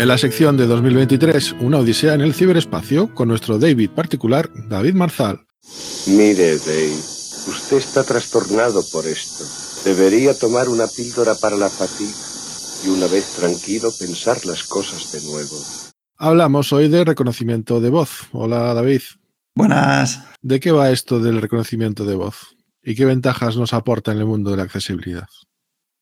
En la sección de 2023, una odisea en el ciberespacio, con nuestro David particular, David Marzal. Mire, Dave, usted está trastornado por esto. Debería tomar una píldora para la fatiga y una vez tranquilo pensar las cosas de nuevo. Hablamos hoy de reconocimiento de voz. Hola, David. Buenas. ¿De qué va esto del reconocimiento de voz? ¿Y qué ventajas nos aporta en el mundo de la accesibilidad?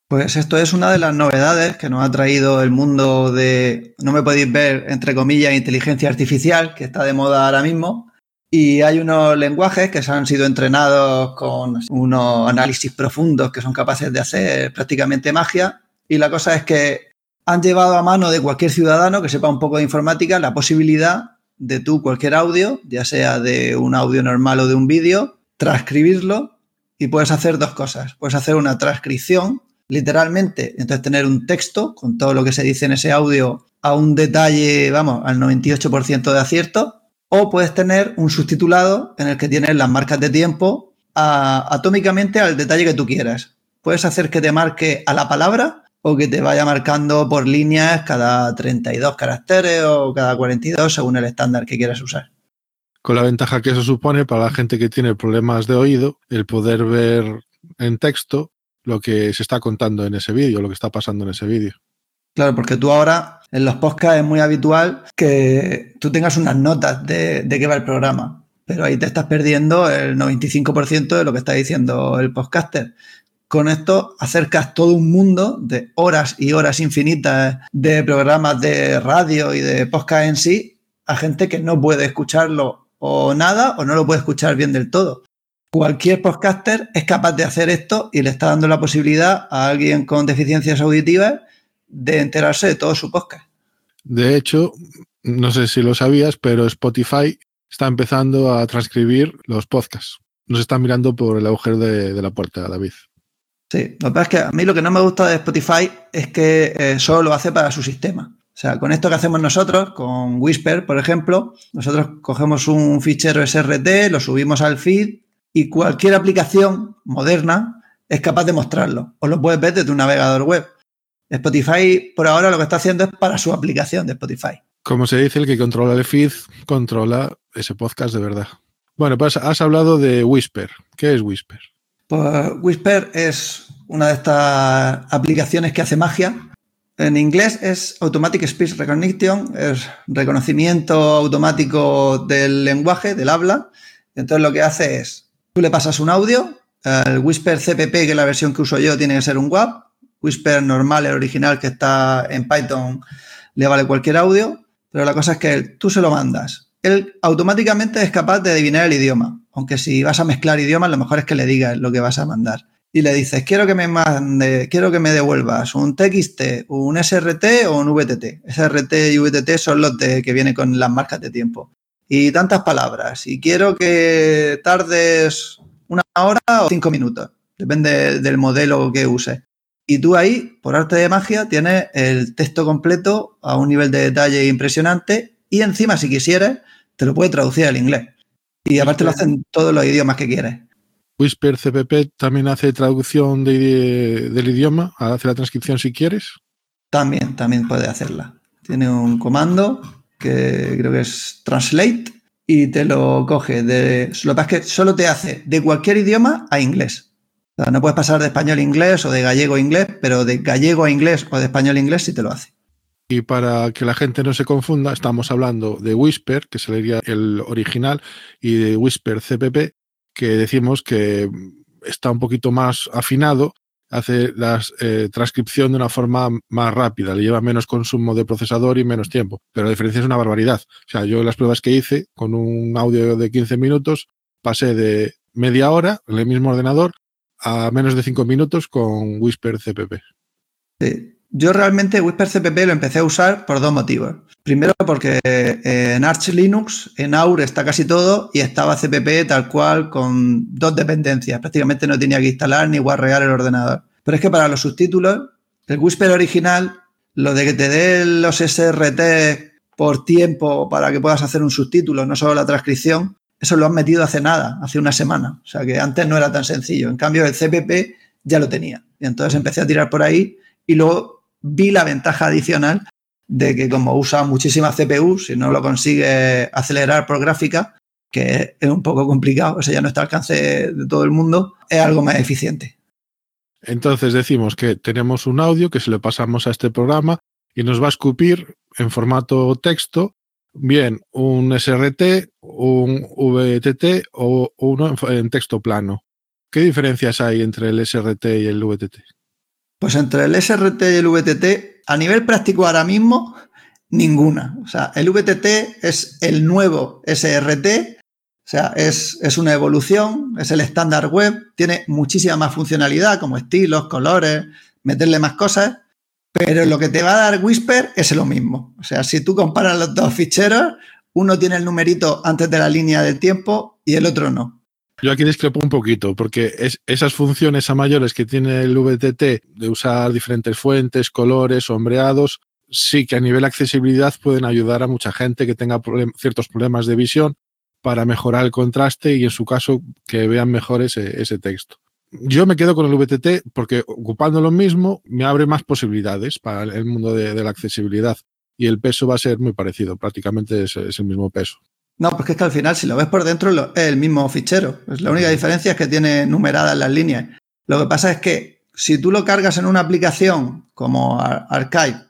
Pues esto es una de las novedades que nos ha traído el mundo de, no me podéis ver, entre comillas, inteligencia artificial, que está de moda ahora mismo. Y hay unos lenguajes que se han sido entrenados con unos análisis profundos que son capaces de hacer prácticamente magia. Y la cosa es que han llevado a mano de cualquier ciudadano que sepa un poco de informática la posibilidad de tú cualquier audio, ya sea de un audio normal o de un vídeo, transcribirlo y puedes hacer dos cosas. Puedes hacer una transcripción literalmente, entonces tener un texto con todo lo que se dice en ese audio a un detalle, vamos, al 98% de acierto, o puedes tener un subtitulado en el que tienes las marcas de tiempo atómicamente al detalle que tú quieras. Puedes hacer que te marque a la palabra o que te vaya marcando por líneas cada 32 caracteres o cada 42 según el estándar que quieras usar. Con la ventaja que eso supone para la gente que tiene problemas de oído, el poder ver en texto lo que se está contando en ese vídeo, lo que está pasando en ese vídeo. Claro, porque tú ahora en los podcasts es muy habitual que tú tengas unas notas de, de qué va el programa, pero ahí te estás perdiendo el 95% de lo que está diciendo el podcaster. Con esto acercas todo un mundo de horas y horas infinitas de programas de radio y de podcast en sí a gente que no puede escucharlo o nada o no lo puede escuchar bien del todo. Cualquier podcaster es capaz de hacer esto y le está dando la posibilidad a alguien con deficiencias auditivas de enterarse de todo su podcast. De hecho, no sé si lo sabías, pero Spotify está empezando a transcribir los podcasts. Nos está mirando por el agujero de, la puerta, David. Sí, lo que pasa es que a mí lo que no me gusta de Spotify es que eh, solo lo hace para su sistema. O sea, con esto que hacemos nosotros, con Whisper, por ejemplo, nosotros cogemos un fichero SRT, lo subimos al feed y cualquier aplicación moderna es capaz de mostrarlo. O lo puedes ver desde un navegador web. Spotify, por ahora, lo que está haciendo es para su aplicación de Spotify. Como se dice, el que controla el feed controla ese podcast de verdad. Bueno, pues has hablado de Whisper. ¿Qué es Whisper? Pues Whisper es una de estas aplicaciones que hace magia. En inglés es Automatic Speech Recognition, es reconocimiento automático del lenguaje, del habla. Entonces lo que hace es, tú le pasas un audio, el Whisper CPP, que es la versión que uso yo, tiene que ser un WAP, Whisper normal, el original que está en Python, le vale cualquier audio, pero la cosa es que tú se lo mandas. Él automáticamente es capaz de adivinar el idioma, aunque si vas a mezclar idiomas, lo mejor es que le digas lo que vas a mandar. Y le dices, quiero que me mande, quiero que me devuelvas un TXT, un SRT o un VTT. SRT y VTT son los de, que vienen con las marcas de tiempo. Y tantas palabras. Y quiero que tardes una hora o cinco minutos. Depende del modelo que uses. Y tú ahí, por arte de magia, tienes el texto completo a un nivel de detalle impresionante y encima, si quisieras, te lo puede traducir al inglés. Y aparte lo hacen todos los idiomas que quieres. Whisper CPP también hace traducción del idioma, hace la transcripción si quieres. También, también puede hacerla. Tiene un comando que creo que es Translate y te lo coge. De, lo que pasa es que solo te hace de cualquier idioma a inglés no puedes pasar de español a inglés o de gallego a inglés, pero de gallego a inglés o de español a inglés sí te lo hace. Y para que la gente no se confunda, estamos hablando de Whisper, que sería el original, y de Whisper CPP, que decimos que está un poquito más afinado, hace la eh, transcripción de una forma más rápida, le lleva menos consumo de procesador y menos tiempo. Pero la diferencia es una barbaridad. O sea, yo las pruebas que hice con un audio de 15 minutos, pasé de media hora en el mismo ordenador a menos de 5 minutos con Whisper CPP. Yo realmente Whisper CPP lo empecé a usar por dos motivos. Primero porque en Arch Linux, en AUR está casi todo y estaba CPP tal cual con dos dependencias. Prácticamente no tenía que instalar ni guarrear el ordenador. Pero es que para los subtítulos, el Whisper original, lo de que te dé los SRT por tiempo para que puedas hacer un subtítulo, no solo la transcripción, eso lo han metido hace nada, hace una semana. O sea que antes no era tan sencillo. En cambio, el CPP ya lo tenía. Y entonces empecé a tirar por ahí y luego vi la ventaja adicional de que como usa muchísima CPU, si no lo consigue acelerar por gráfica, que es un poco complicado, eso ya no está al alcance de todo el mundo, es algo más eficiente. Entonces decimos que tenemos un audio que se le pasamos a este programa y nos va a escupir en formato texto, bien un SRT, un VTT o uno en texto plano. ¿Qué diferencias hay entre el SRT y el VTT? Pues entre el SRT y el VTT, a nivel práctico ahora mismo, ninguna. O sea, el VTT es el nuevo SRT, o sea, es, es una evolución, es el estándar web, tiene muchísima más funcionalidad como estilos, colores, meterle más cosas, pero lo que te va a dar Whisper es lo mismo. O sea, si tú comparas los dos ficheros, uno tiene el numerito antes de la línea del tiempo y el otro no. Yo aquí discrepo un poquito, porque es, esas funciones a mayores que tiene el VTT de usar diferentes fuentes, colores, sombreados, sí que a nivel accesibilidad pueden ayudar a mucha gente que tenga ciertos problemas de visión para mejorar el contraste y en su caso que vean mejor ese, ese texto. Yo me quedo con el VTT porque ocupando lo mismo me abre más posibilidades para el mundo de, la accesibilidad y el peso va a ser muy parecido, prácticamente es el mismo peso. No, porque es que al final, si lo ves por dentro, es el mismo fichero. la única diferencia es que tiene numeradas las líneas. Lo que pasa es que si tú lo cargas en una aplicación como Archive,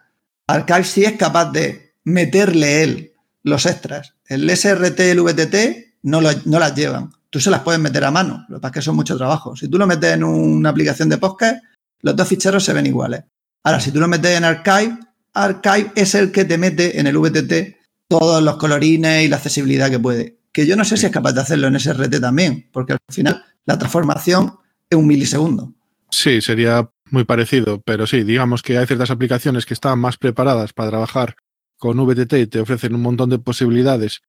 Archive sí es capaz de meterle él los extras. El SRT y el VTT no, no las llevan. Tú se las puedes meter a mano, lo que pasa es que son mucho trabajo. Si tú lo metes en una aplicación de podcast, los dos ficheros se ven iguales. Ahora, si tú lo metes en Archive, Archive es el que te mete en el VTT todos los colorines y la accesibilidad que puede. Que yo no sé si es capaz de hacerlo en SRT también, porque al final la transformación es un milisegundo. Sí, sería muy parecido, pero sí, digamos que hay ciertas aplicaciones que están más preparadas para trabajar con VTT y te ofrecen un montón de posibilidades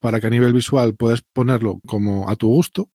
para que a nivel visual puedas ponerlo como a tu gusto.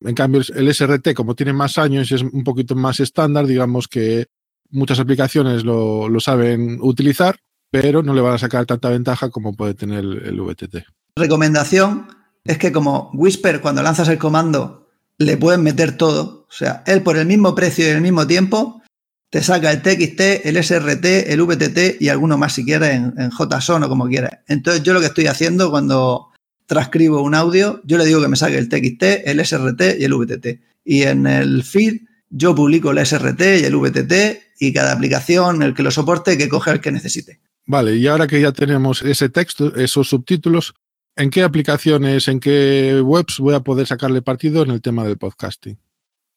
En cambio, el SRT, como tiene más años y es un poquito más estándar, digamos que muchas aplicaciones lo, lo saben utilizar pero no le van a sacar tanta ventaja como puede tener el, VTT. Recomendación es que como Whisper cuando lanzas el comando le puedes meter todo, o sea, él por el mismo precio y el mismo tiempo te saca el TXT, el SRT, el VTT y alguno más si quieres en, en JSON o como quieras. Entonces yo lo que estoy haciendo cuando transcribo un audio, yo le digo que me saque el TXT, el SRT y el VTT. Y en el feed yo publico el SRT y el VTT y cada aplicación, el que lo soporte, que coge el que necesite. Vale, y ahora que ya tenemos ese texto, esos subtítulos, ¿en qué aplicaciones, en qué webs voy a poder sacarle partido en el tema del podcasting?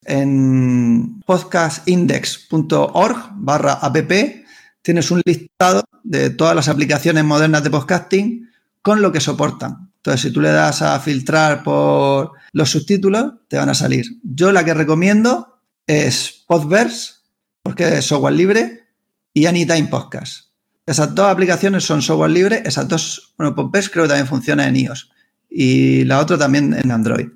En podcastindex.org barra app tienes un listado de todas las aplicaciones modernas de podcasting con lo que soportan. Entonces, si tú le das a filtrar por los subtítulos, te van a salir. Yo la que recomiendo es Podverse, porque es software libre, y Anytime Podcast. Esas dos aplicaciones son software libre, esas dos, bueno, Podverse creo que también funciona en iOS y la otra también en Android.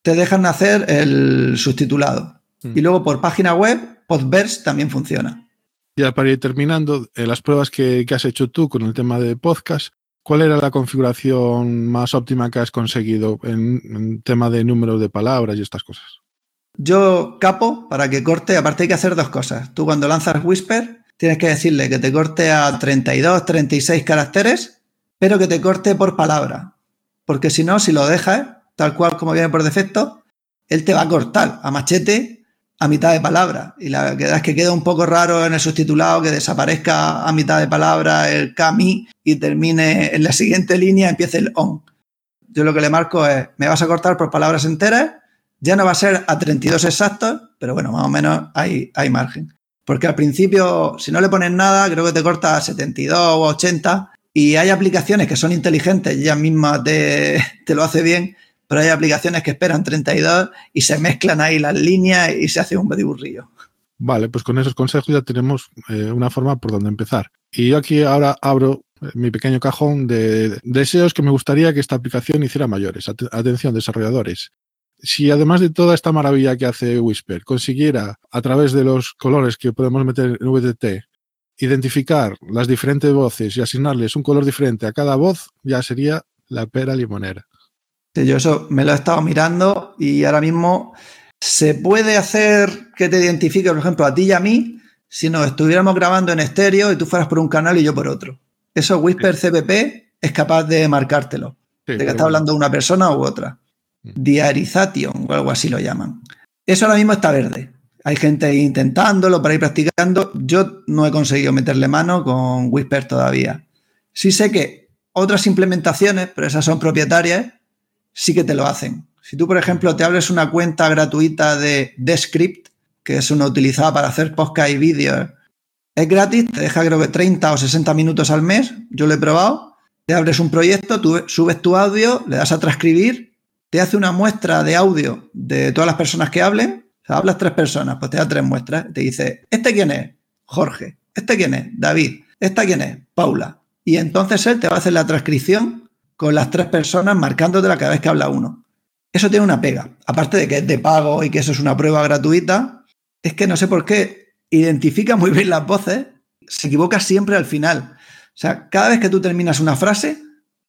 Te dejan hacer el subtitulado. Mm. Y luego por página web, Podverse también funciona. Ya para ir terminando, en las pruebas que, has hecho tú con el tema de podcast, ¿cuál era la configuración más óptima que has conseguido en, en tema de número de palabras y estas cosas? Yo capo para que corte, aparte hay que hacer dos cosas. Tú cuando lanzas Whisper, tienes que decirle que te corte a 32, 36 caracteres, pero que te corte por palabra. Porque si no, si lo dejas, tal cual como viene por defecto, él te va a cortar a machete a mitad de palabra. Y la verdad es que queda un poco raro en el subtitulado que desaparezca a mitad de palabra el kami y termine en la siguiente línea, empiece el on. Yo lo que le marco es, me vas a cortar por palabras enteras, ya no va a ser a 32 exactos, pero bueno, más o menos hay, hay margen. Porque al principio, si no le pones nada, creo que te corta a 72 o 80. Y hay aplicaciones que son inteligentes, ellas mismas te, lo hace bien, pero hay aplicaciones que esperan 32 y se mezclan ahí las líneas y se hace un bediburrillo. Vale, pues con esos consejos ya tenemos eh, una forma por donde empezar. Y yo aquí ahora abro eh, mi pequeño cajón de deseos que me gustaría que esta aplicación hiciera mayores. Atención, desarrolladores si además de toda esta maravilla que hace Whisper, consiguiera, a través de los colores que podemos meter en VTT, identificar las diferentes voces y asignarles un color diferente a cada voz, ya sería la pera limonera. yo eso me lo he estado mirando y ahora mismo se puede hacer que te identifique, por ejemplo, a ti y a mí, si nos estuviéramos grabando en estéreo y tú fueras por un canal y yo por otro. Eso Whisper CPP es capaz de marcártelo. de que está hablando una persona u otra. Diarization o algo así lo llaman. Eso ahora mismo está verde. Hay gente intentándolo para ir practicando. Yo no he conseguido meterle mano con Whisper todavía. Sí sé que otras implementaciones, pero esas son propietarias, sí que te lo hacen. Si tú, por ejemplo, te abres una cuenta gratuita de Descript, que es una utilizada para hacer podcast y vídeos, es gratis, te deja creo que 30 o 60 minutos al mes, yo lo he probado, te abres un proyecto, tú subes tu audio, le das a transcribir, te hace una muestra de audio de todas las personas que hablen, o sea, hablas tres personas, pues te da tres muestras, te dice, ¿este quién es? Jorge, ¿este quién es? David, ¿esta quién es? Paula. Y entonces él te va a hacer la transcripción con las tres personas marcándote cada vez que habla uno. Eso tiene una pega. Aparte de que es de pago y que eso es una prueba gratuita, es que no sé por qué identifica muy bien las voces, se equivoca siempre al final. O sea, cada vez que tú terminas una frase,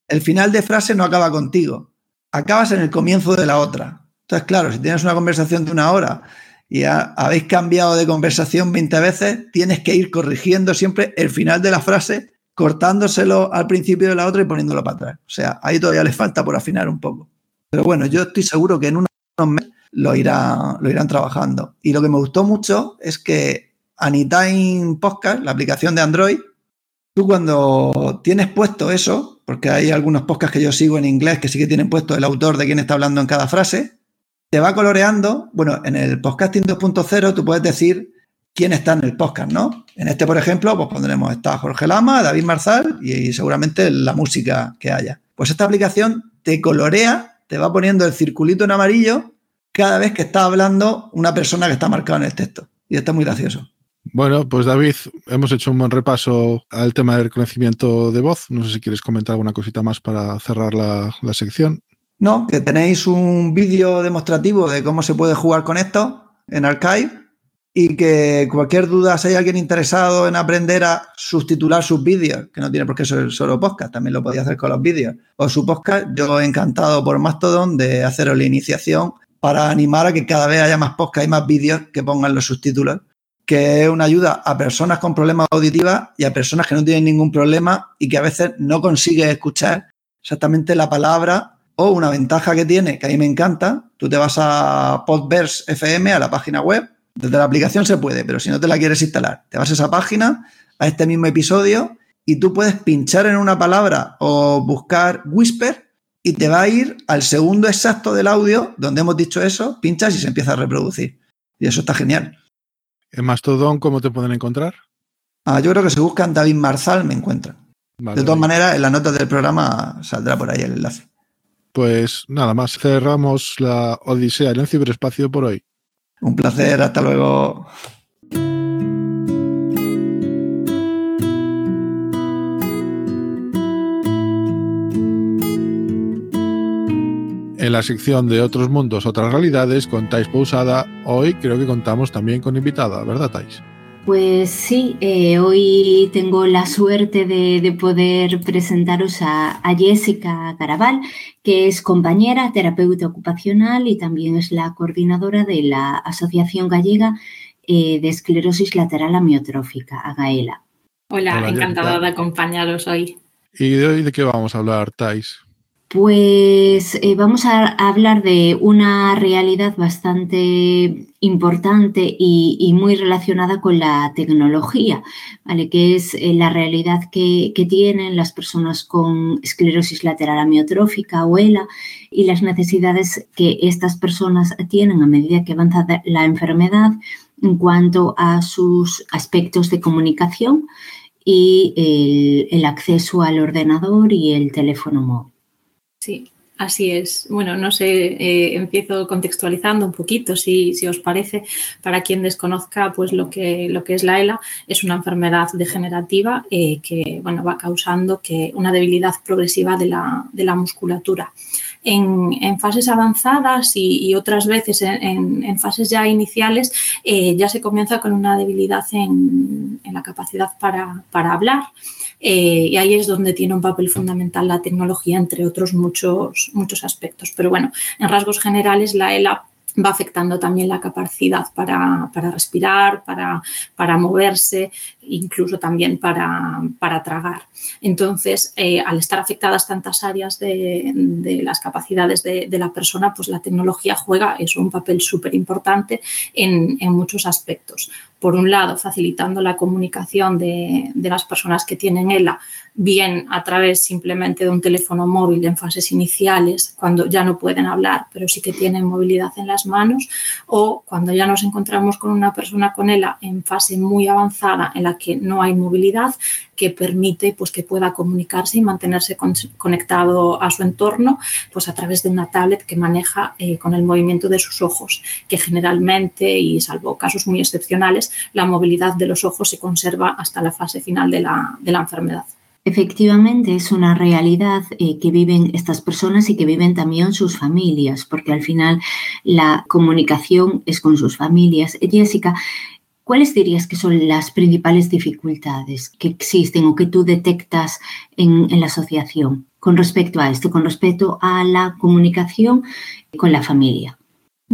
el final de frase no acaba contigo. Acabas en el comienzo de la otra. Entonces, claro, si tienes una conversación de una hora y habéis cambiado de conversación 20 veces, tienes que ir corrigiendo siempre el final de la frase, cortándoselo al principio de la otra y poniéndolo para atrás. O sea, ahí todavía les falta por afinar un poco. Pero bueno, yo estoy seguro que en unos meses lo, lo irán trabajando. Y lo que me gustó mucho es que Anytime Podcast, la aplicación de Android, tú cuando tienes puesto eso, porque hay algunos podcasts que yo sigo en inglés que sí que tienen puesto el autor de quién está hablando en cada frase, te va coloreando. Bueno, en el podcasting 2.0 tú puedes decir quién está en el podcast, ¿no? En este, por ejemplo, pues pondremos está Jorge Lama, David Marzal y, seguramente la música que haya. Pues esta aplicación te colorea, te va poniendo el circulito en amarillo cada vez que está hablando una persona que está marcada en el texto. Y está muy gracioso. Bueno, pues David, hemos hecho un buen repaso al tema del reconocimiento de voz. No sé si quieres comentar alguna cosita más para cerrar la, sección. No, que tenéis un vídeo demostrativo de cómo se puede jugar con esto en Archive y que cualquier duda, si hay alguien interesado en aprender a subtitular sus vídeos, que no tiene por qué ser solo podcast, también lo podía hacer con los vídeos, o su podcast, yo encantado por Mastodon de haceros la iniciación para animar a que cada vez haya más podcast y más vídeos que pongan los subtítulos que es una ayuda a personas con problemas auditivos y a personas que no tienen ningún problema y que a veces no consiguen escuchar exactamente la palabra o una ventaja que tiene, que a mí me encanta, tú te vas a Podverse FM, a la página web, desde la aplicación se puede, pero si no te la quieres instalar, te vas a esa página, a este mismo episodio, y tú puedes pinchar en una palabra o buscar Whisper y te va a ir al segundo exacto del audio donde hemos dicho eso, pinchas y se empieza a reproducir. Y eso está genial. En Mastodon, ¿cómo te pueden encontrar? Ah, yo creo que si buscan David Marzal me encuentran. de todas maneras, en la nota del programa saldrá por ahí el enlace. Pues nada más, cerramos la Odisea en el ciberespacio por hoy. Un placer, hasta luego. La sección de Otros Mundos, Otras Realidades, con Thais Pousada, hoy creo que contamos también con invitada, ¿verdad, Thais? Pues sí, eh, hoy tengo la suerte de, poder presentaros a, Jessica Caraval, que es compañera, terapeuta ocupacional y también es la coordinadora de la Asociación Gallega eh, de Esclerosis Lateral Amiotrófica, AGAELA. Hola, encantada de acompañaros hoy. ¿Y de hoy de qué vamos a hablar, Thais? Pues eh, vamos a hablar de una realidad bastante importante y, muy relacionada con la tecnología, ¿vale? que es eh, la realidad que, tienen las personas con esclerosis lateral amiotrófica o ELA y las necesidades que estas personas tienen a medida que avanza la enfermedad en cuanto a sus aspectos de comunicación y el acceso al ordenador y el teléfono móvil. Sí, así es. Bueno, no sé, eh, empiezo contextualizando un poquito, si, os parece, para quien desconozca, pues lo que, lo que es la ELA es una enfermedad degenerativa eh, que bueno, va causando que una debilidad progresiva de la, musculatura. En, fases avanzadas y, otras veces en, fases ya iniciales eh, ya se comienza con una debilidad en, la capacidad para, para hablar. Eh, y ahí es donde tiene un papel fundamental la tecnología, entre otros muchos, muchos aspectos. Pero bueno, en rasgos generales, la ELA va afectando también la capacidad para, respirar, para, para, moverse, incluso también para, tragar. Entonces, eh, al estar afectadas tantas áreas de, las capacidades de, la persona, pues la tecnología juega eso, un papel súper importante en, en muchos aspectos por un lado, facilitando la comunicación de, las personas que tienen ELA, bien a través simplemente de un teléfono móvil en fases iniciales, cuando ya no pueden hablar, pero sí que tienen movilidad en las manos, o cuando ya nos encontramos con una persona con ELA en fase muy avanzada en la que no hay movilidad, que permite pues, que pueda comunicarse y mantenerse conectado a su entorno pues, a través de una tablet que maneja eh, con el movimiento de sus ojos, que generalmente, y salvo casos muy excepcionales, la movilidad de los ojos se conserva hasta la fase final de la, enfermedad. Efectivamente, es una realidad eh, que viven estas personas y que viven también sus familias, porque al final la comunicación es con sus familias. Jessica, ¿cuáles dirías que son las principales dificultades que existen o que tú detectas en la asociación con respecto a esto, con respecto a la comunicación con la familia?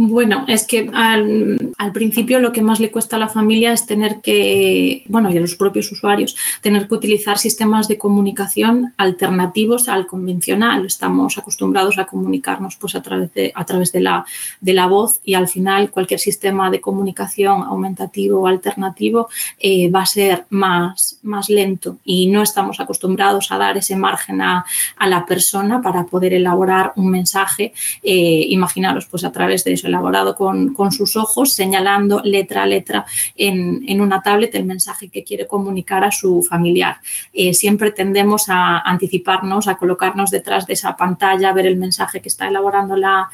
Bueno, es que al, principio lo que más le cuesta a la familia es tener que, bueno, y a los propios usuarios, tener que utilizar sistemas de comunicación alternativos al convencional. Estamos acostumbrados a comunicarnos pues, a través, de, a través de, la, de la voz y al final cualquier sistema de comunicación aumentativo o alternativo eh, va a ser más, más lento y no estamos acostumbrados a dar ese margen a, la persona para poder elaborar un mensaje. Eh, imaginaros, pues a través de eso elaborado con, sus ojos, señalando letra a letra en, una tablet el mensaje que quiere comunicar a su familiar. Eh, siempre tendemos a anticiparnos, a colocarnos detrás de esa pantalla, ver el mensaje que está elaborando la,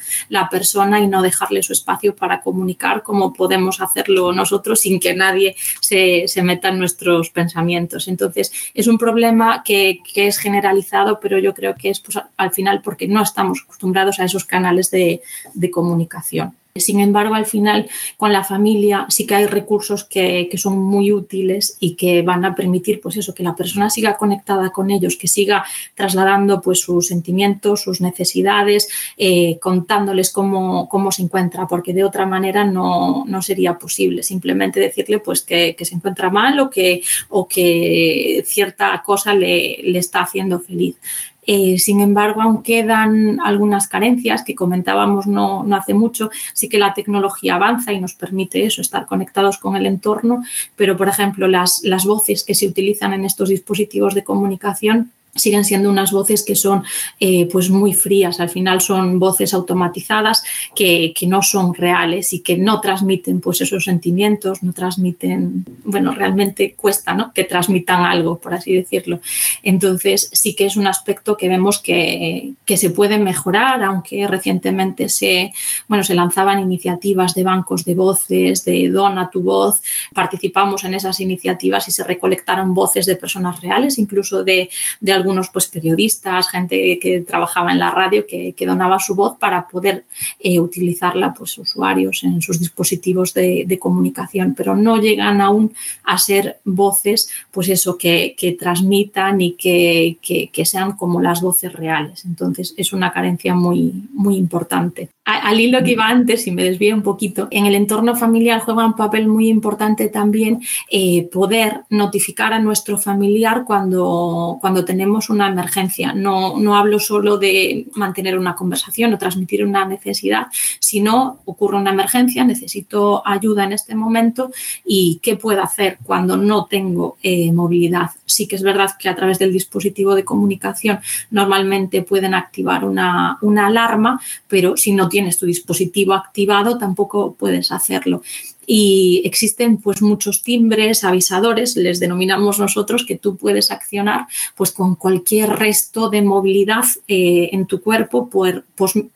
persona y no dejarle su espacio para comunicar como podemos hacerlo nosotros sin que nadie se, meta en nuestros pensamientos. Entonces, es un problema que, es generalizado, pero yo creo que es pues, al final porque no estamos acostumbrados a esos canales de comunicación. Sin embargo, al final, con la familia sí que hay recursos que, son muy útiles y que van a permitir, pues eso, que la persona siga conectada con ellos, que siga trasladando pues sus sentimientos, sus necesidades, eh, contándoles cómo, cómo, se encuentra, porque de otra manera no, sería posible. Simplemente decirle pues que, se encuentra mal o que, o que cierta cosa le, le está haciendo feliz. Eh, sin embargo, aún quedan algunas carencias que comentábamos no, hace mucho. Sí que la tecnología avanza y nos permite eso, estar conectados con el entorno, pero, por ejemplo, las, las voces que se utilizan en estos dispositivos de comunicación siguen siendo unas voces que son eh, pues muy frías, al final son voces automatizadas que, no son reales y que no transmiten pues esos sentimientos, no transmiten, bueno, realmente cuesta ¿no? que transmitan algo, por así decirlo. Entonces sí que es un aspecto que vemos que, se puede mejorar, aunque recientemente se, bueno, se lanzaban iniciativas de bancos de voces, de dona tu voz, participamos en esas iniciativas y se recolectaron voces de personas reales, incluso de, de algunos pues, periodistas, gente que trabajaba en la radio, que, donaba su voz para poder eh, utilizarla pues, usuarios en sus dispositivos de, comunicación, pero no llegan aún a ser voces, pues eso, que, transmitan y que, que, sean como las voces reales. Entonces, es una carencia muy, muy importante. Al hilo que iba antes, y me desvío un poquito, en el entorno familiar juega un papel muy importante también eh, poder notificar a nuestro familiar cuando, cuando tenemos una emergencia. No, no hablo solo de mantener una conversación o transmitir una necesidad, sino ocurre una emergencia, necesito ayuda en este momento y qué puedo hacer cuando no tengo eh, movilidad. Sí que es verdad que a través del dispositivo de comunicación normalmente pueden activar una, una alarma, pero si no tienes tu dispositivo activado tampoco puedes hacerlo. Y existen pues muchos timbres, avisadores, les denominamos nosotros, que tú puedes accionar pues con cualquier resto de movilidad eh, en tu cuerpo por,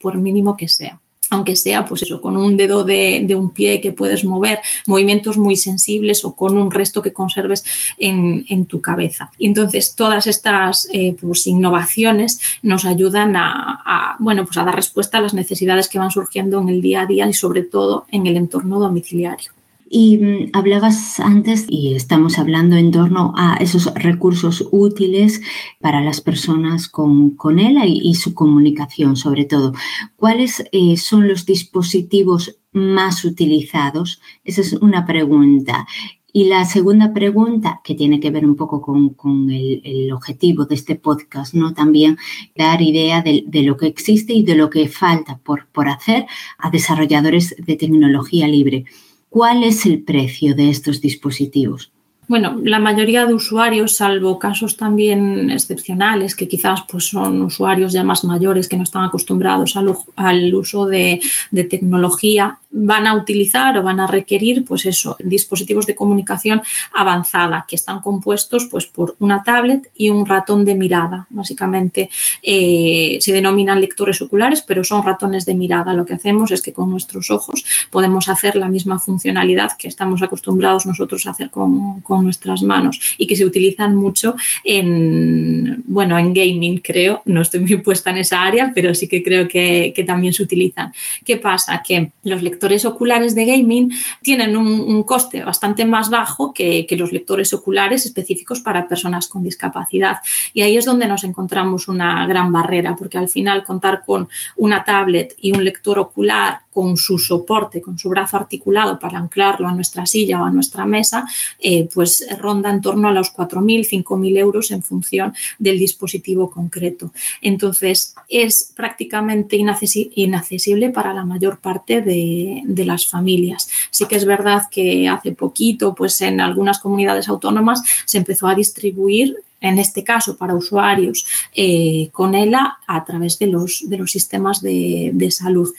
por mínimo que sea aunque sea pues eso, con un dedo de, un pie que puedes mover, movimientos muy sensibles o con un resto que conserves en, tu cabeza. Y entonces todas estas eh, pues, innovaciones nos ayudan a, bueno, pues a dar respuesta a las necesidades que van surgiendo en el día a día y sobre todo en el entorno domiciliario. Y mm, hablabas antes, y estamos hablando en torno a esos recursos útiles para las personas con, con ELA y, su comunicación, sobre todo. ¿Cuáles eh, son los dispositivos más utilizados? Esa es una pregunta. Y la segunda pregunta, que tiene que ver un poco con, el, objetivo de este podcast, ¿no? También dar idea de, lo que existe y de lo que falta por, por hacer a desarrolladores de tecnología libre. ¿Cuál es el precio de estos dispositivos? Bueno, la mayoría de usuarios, salvo casos también excepcionales, que quizás pues, son usuarios ya más mayores que no están acostumbrados al, uso de, de, tecnología, van a utilizar o van a requerir, pues eso, dispositivos de comunicación avanzada que están compuestos pues, por una tablet y un ratón de mirada. Básicamente eh, se denominan lectores oculares, pero son ratones de mirada. Lo que hacemos es que con nuestros ojos podemos hacer la misma funcionalidad que estamos acostumbrados nosotros a hacer con, nuestras manos y que se utilizan mucho en, bueno, en gaming, creo. No estoy muy puesta en esa área, pero sí que creo que, que también se utilizan. ¿Qué pasa? Que los lectores lectores oculares de gaming tienen un, coste bastante más bajo que, los lectores oculares específicos para personas con discapacidad. Y ahí es donde nos encontramos una gran barrera, porque al final contar con una tablet y un lector ocular con su soporte, con su brazo articulado para anclarlo a nuestra silla o a nuestra mesa, eh, pues ronda en torno a los 4.000, 5.000 euros en función del dispositivo concreto. Entonces, es prácticamente inaccesible para la mayor parte de, las familias. Sí que es verdad que hace poquito, pues en algunas comunidades autónomas se empezó a distribuir en este caso para usuarios eh, con ELA a través de los, de los sistemas de, de salud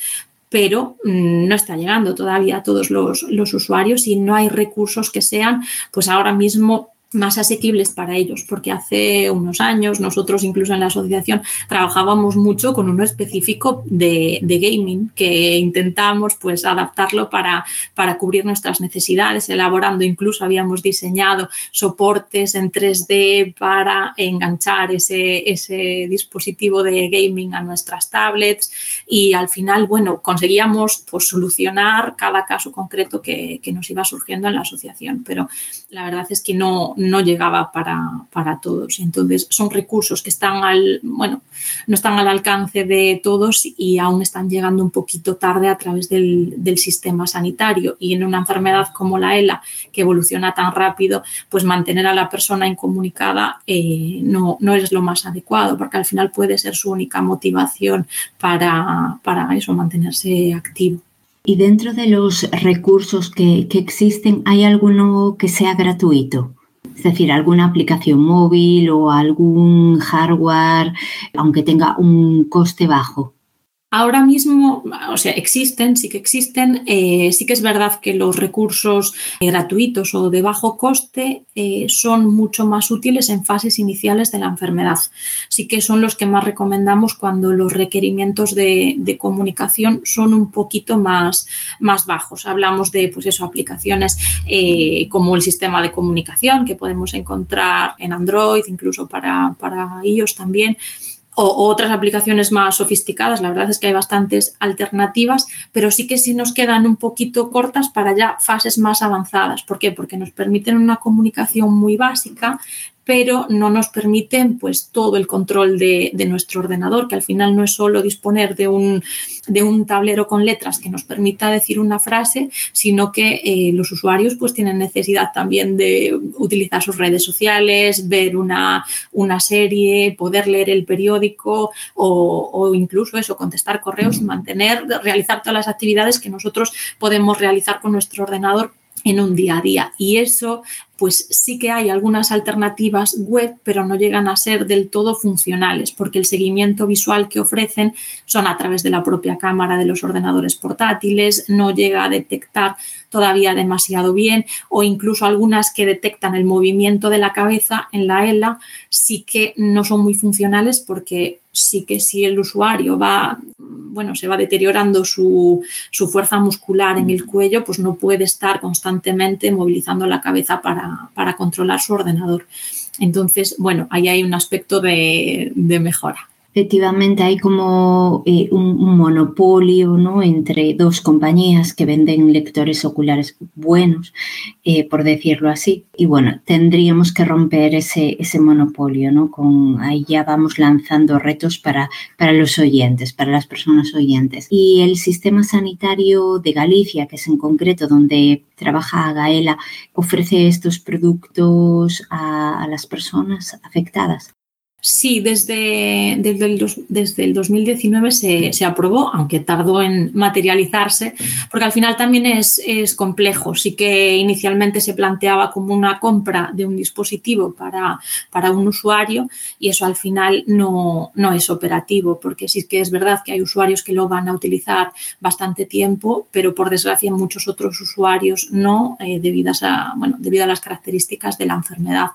pero mm, no está llegando todavía a todos los, los, usuarios y no hay recursos que sean, pues ahora mismo más asequibles para ellos, porque hace unos años nosotros incluso en la asociación trabajábamos mucho con uno específico de, gaming que intentamos pues adaptarlo para, para cubrir nuestras necesidades, elaborando incluso habíamos diseñado soportes en 3D para enganchar ese, ese dispositivo de gaming a nuestras tablets. Y al final, bueno, conseguíamos pues solucionar cada caso concreto que, que nos iba surgiendo en la asociación, pero la verdad es que no no llegaba para, para, todos. Entonces, son recursos que están al, bueno, no están al alcance de todos y aún están llegando un poquito tarde a través del, sistema sanitario. Y en una enfermedad como la ELA, que evoluciona tan rápido, pues mantener a la persona incomunicada eh, no, no es lo más adecuado, porque al final puede ser su única motivación para, para eso, mantenerse activo. Y dentro de los recursos que, que existen, ¿hay alguno que sea gratuito? Es decir, alguna aplicación móvil o algún hardware, aunque tenga un coste bajo. Ahora mismo, o sea, existen, sí que existen, eh, sí que es verdad que los recursos eh, gratuitos o de bajo coste eh, son mucho más útiles en fases iniciales de la enfermedad. Sí que son los que más recomendamos cuando los requerimientos de, comunicación son un poquito más, más bajos. Hablamos de, pues aplicaciones como el sistema de comunicación que podemos encontrar en Android, incluso para, para también o, otras aplicaciones más sofisticadas. La verdad es que hay bastantes alternativas, pero sí que sí nos quedan un poquito cortas para ya fases más avanzadas. ¿Por qué? Porque nos permiten una comunicación muy básica, pero no nos permiten pues todo el control de, nuestro ordenador, que al final no es solo disponer de un, de un, tablero con letras que nos permita decir una frase, sino que eh, los usuarios pues tienen necesidad también de utilizar sus redes sociales, ver una, una serie, poder leer el periódico o, o, incluso eso, contestar correos y mantener, realizar todas las actividades que nosotros podemos realizar con nuestro ordenador en un día a día. Y eso pues sí que hay algunas alternativas web, pero no llegan a ser del todo funcionales, porque el seguimiento visual que ofrecen son a través de la propia cámara de los ordenadores portátiles, no llega a detectar todavía demasiado bien, o incluso algunas que detectan el movimiento de la cabeza en la ELA sí que no son muy funcionales porque sí que si el usuario va, bueno, se va deteriorando su, su, fuerza muscular en el cuello, pues no puede estar constantemente movilizando la cabeza para para, controlar su ordenador. Entonces, bueno, ahí hay un aspecto de, mejora. Efectivamente, hay como eh, un, monopolio ¿no? entre dos compañías que venden lectores oculares buenos, eh, por decirlo así. Y bueno, tendríamos que romper ese, ese monopolio, ¿no? Con, ahí ya vamos lanzando retos para, para los oyentes, para las personas oyentes. Y el sistema sanitario de Galicia, que es en concreto donde trabaja Gaela, ofrece estos productos a las personas afectadas. Sí, desde, desde, el, desde el 2019 se, se, aprobó, aunque tardó en materializarse, porque al final también es, es, complejo. Sí que inicialmente se planteaba como una compra de un dispositivo para, para un usuario y eso al final no, no, es operativo, porque sí que es verdad que hay usuarios que lo van a utilizar bastante tiempo, pero por desgracia muchos otros usuarios no, eh, debido, a, bueno, debido a las características de la enfermedad.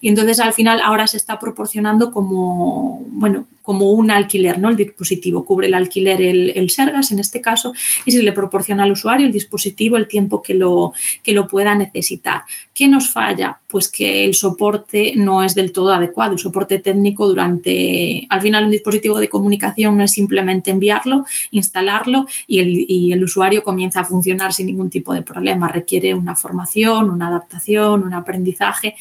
Y entonces al final ahora se está proporcionando como, bueno, como un alquiler, ¿no? El dispositivo cubre el alquiler el, Sergas en este caso y se le proporciona al usuario el dispositivo el tiempo que lo, que lo pueda necesitar. ¿Qué nos falla? Pues que el soporte no es del todo adecuado. El soporte técnico durante, al final un dispositivo de comunicación no es simplemente enviarlo, instalarlo y el, y el usuario comienza a funcionar sin ningún tipo de problema. Requiere una formación, una adaptación, un aprendizaje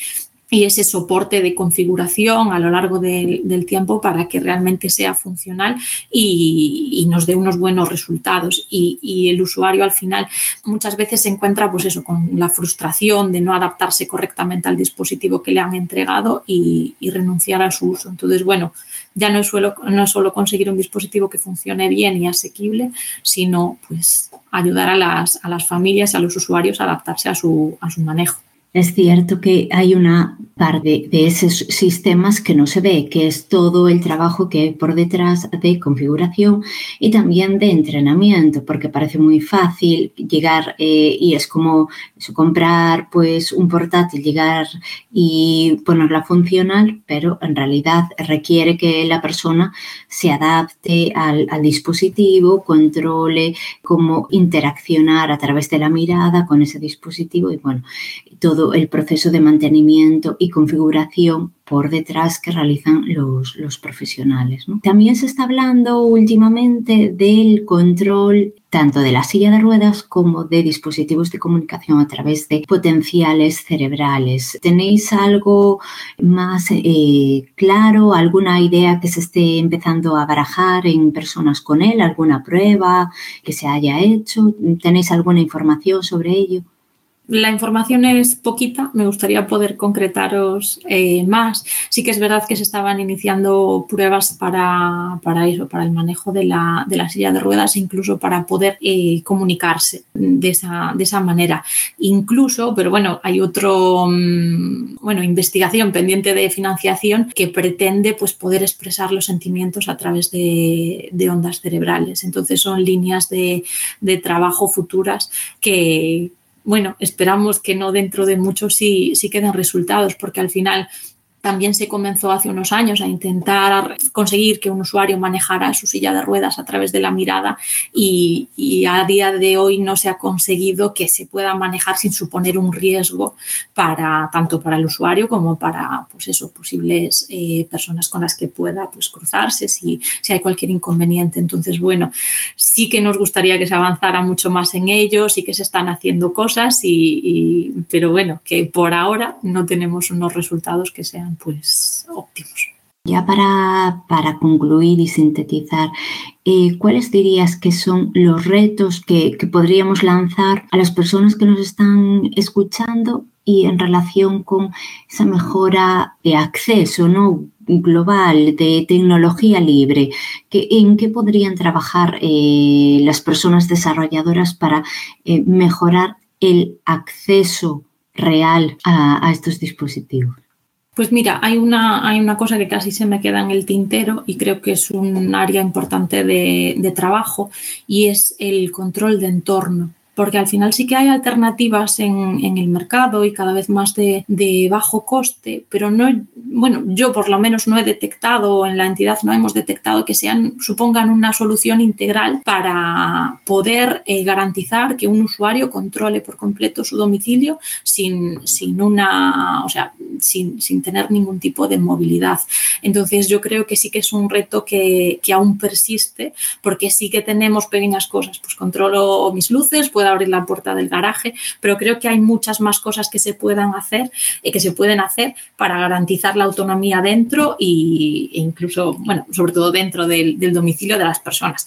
y ese soporte de configuración a lo largo del tiempo para que realmente sea funcional y, nos dé unos buenos resultados. Y, el usuario al final muchas veces se encuentra pues eso, con la frustración de no adaptarse correctamente al dispositivo que le han entregado y, renunciar a su uso. Entonces, bueno, ya no es, solo, no es solo conseguir un dispositivo que funcione bien y asequible, sino pues ayudar a las, a las familias, a los usuarios a adaptarse a su, a su manejo. Es cierto que hay una parte de esos sistemas que no se ve, que es todo el trabajo que hay por detrás de configuración y también de entrenamiento, porque parece muy fácil llegar eh, y es como comprar pues un portátil, llegar y ponerla funcional, pero en realidad requiere que la persona se adapte al, al dispositivo, controle cómo interaccionar a través de la mirada con ese dispositivo y bueno, todo el proceso de mantenimiento y configuración por detrás que realizan los, profesionales. También se está hablando últimamente del control tanto de la silla de ruedas como de dispositivos de comunicación a través de potenciales cerebrales. ¿Tenéis algo más eh, claro, alguna idea que se esté empezando a barajar en personas con él, alguna prueba que se haya hecho? ¿Tenéis alguna información sobre ello? La información es poquita, me gustaría poder concretaros eh, más. Sí que es verdad que se estaban iniciando pruebas para, para eso, para el manejo de la, de la, silla de ruedas, incluso para poder eh, comunicarse de esa, de esa manera. Incluso, pero bueno, hay otro, mm, bueno, investigación pendiente de financiación que pretende pues, poder expresar los sentimientos a través de, de ondas cerebrales. Entonces son líneas de, de trabajo futuras que bueno, esperamos que no dentro de mucho sí, sí queden resultados, porque al final también se comenzó hace unos años a intentar conseguir que un usuario manejara su silla de ruedas a través de la mirada y, a día de hoy no se ha conseguido que se pueda manejar sin suponer un riesgo para tanto para el usuario como para pues eso, posibles eh, personas con las que pueda pues, cruzarse si, si hay cualquier inconveniente. Entonces, bueno, sí que nos gustaría que se avanzara mucho más en ello, sí que se están haciendo cosas, y pero bueno, que por ahora no tenemos unos resultados que sean pues óptimos. Ya para, para concluir y sintetizar, eh, ¿cuáles dirías que son los retos que, que podríamos lanzar a las personas que nos están escuchando y en relación con esa mejora de acceso ¿no? global de tecnología libre, que, ¿en qué podrían trabajar eh, las personas desarrolladoras para eh, mejorar el acceso real a estos dispositivos? Pues mira, hay una, hay una cosa que casi se me queda en el tintero y creo que es un área importante de, de trabajo y es el control de entorno porque al final sí que hay alternativas en, en el mercado y cada vez más de, de, bajo coste, pero no, bueno, yo por lo menos no he detectado, en la entidad no hemos detectado que sean, supongan una solución integral para poder eh, garantizar que un usuario controle por completo su domicilio sin, sin una, o sea, sin, tener ningún tipo de movilidad. Entonces yo creo que sí que es un reto que, aún persiste porque sí que tenemos pequeñas cosas, pues controlo mis luces, puedo abrir la puerta del garaje, pero creo que hay muchas más cosas que se puedan hacer, y eh, que se pueden hacer para garantizar la autonomía dentro e incluso, bueno, sobre todo dentro del, del domicilio de las personas.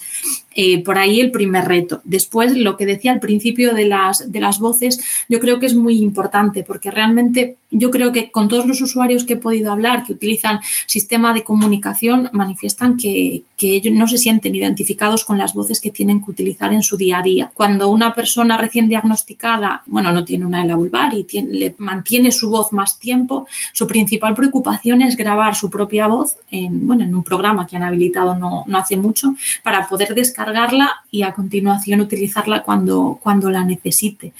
Eh, por ahí el primer reto. Después, lo que decía al principio de las, de las voces, yo creo que es muy importante porque realmente yo creo que con todos los usuarios que he podido hablar que utilizan sistema de comunicación, manifiestan que, ellos no se sienten identificados con las voces que tienen que utilizar en su día a día. Cuando una persona recién diagnosticada, bueno, no tiene una ELA vulvar y le mantiene su voz más tiempo, su principal preocupación es grabar su propia voz en, bueno, en un programa que han habilitado no, no hace mucho para poder descargarla y a continuación utilizarla cuando, cuando la necesite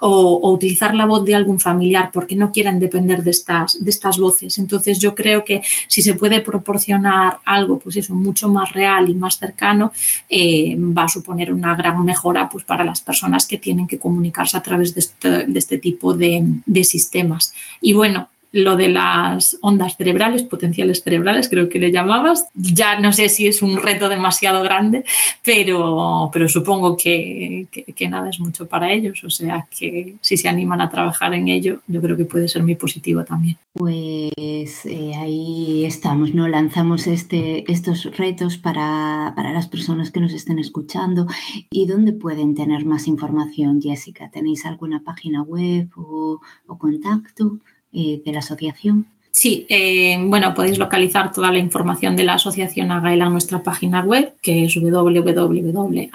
o, utilizar la voz de algún familiar porque no quieran depender de estas, de estas voces. Entonces yo creo que si se puede proporcionar algo, pues eso, mucho más real y más cercano, eh, va a suponer una gran mejora pues, para las personas que tienen que comunicarse a través de este, este tipo de, de sistemas. Y bueno, lo de las ondas cerebrales, potenciales cerebrales, creo que le llamabas. Ya no sé si es un reto demasiado grande, pero, pero supongo que, nada es mucho para ellos. O sea que si se animan a trabajar en ello, yo creo que puede ser muy positivo también. Pues eh, ahí estamos, ¿no? Lanzamos este, estos retos para, las personas que nos estén escuchando. ¿Y dónde pueden tener más información, Jessica? ¿Tenéis alguna página web o contacto? De la asociación? Sí, eh, bueno, podéis localizar toda la información de la asociación Agaela en nuestra página web, que es www.agaela.es.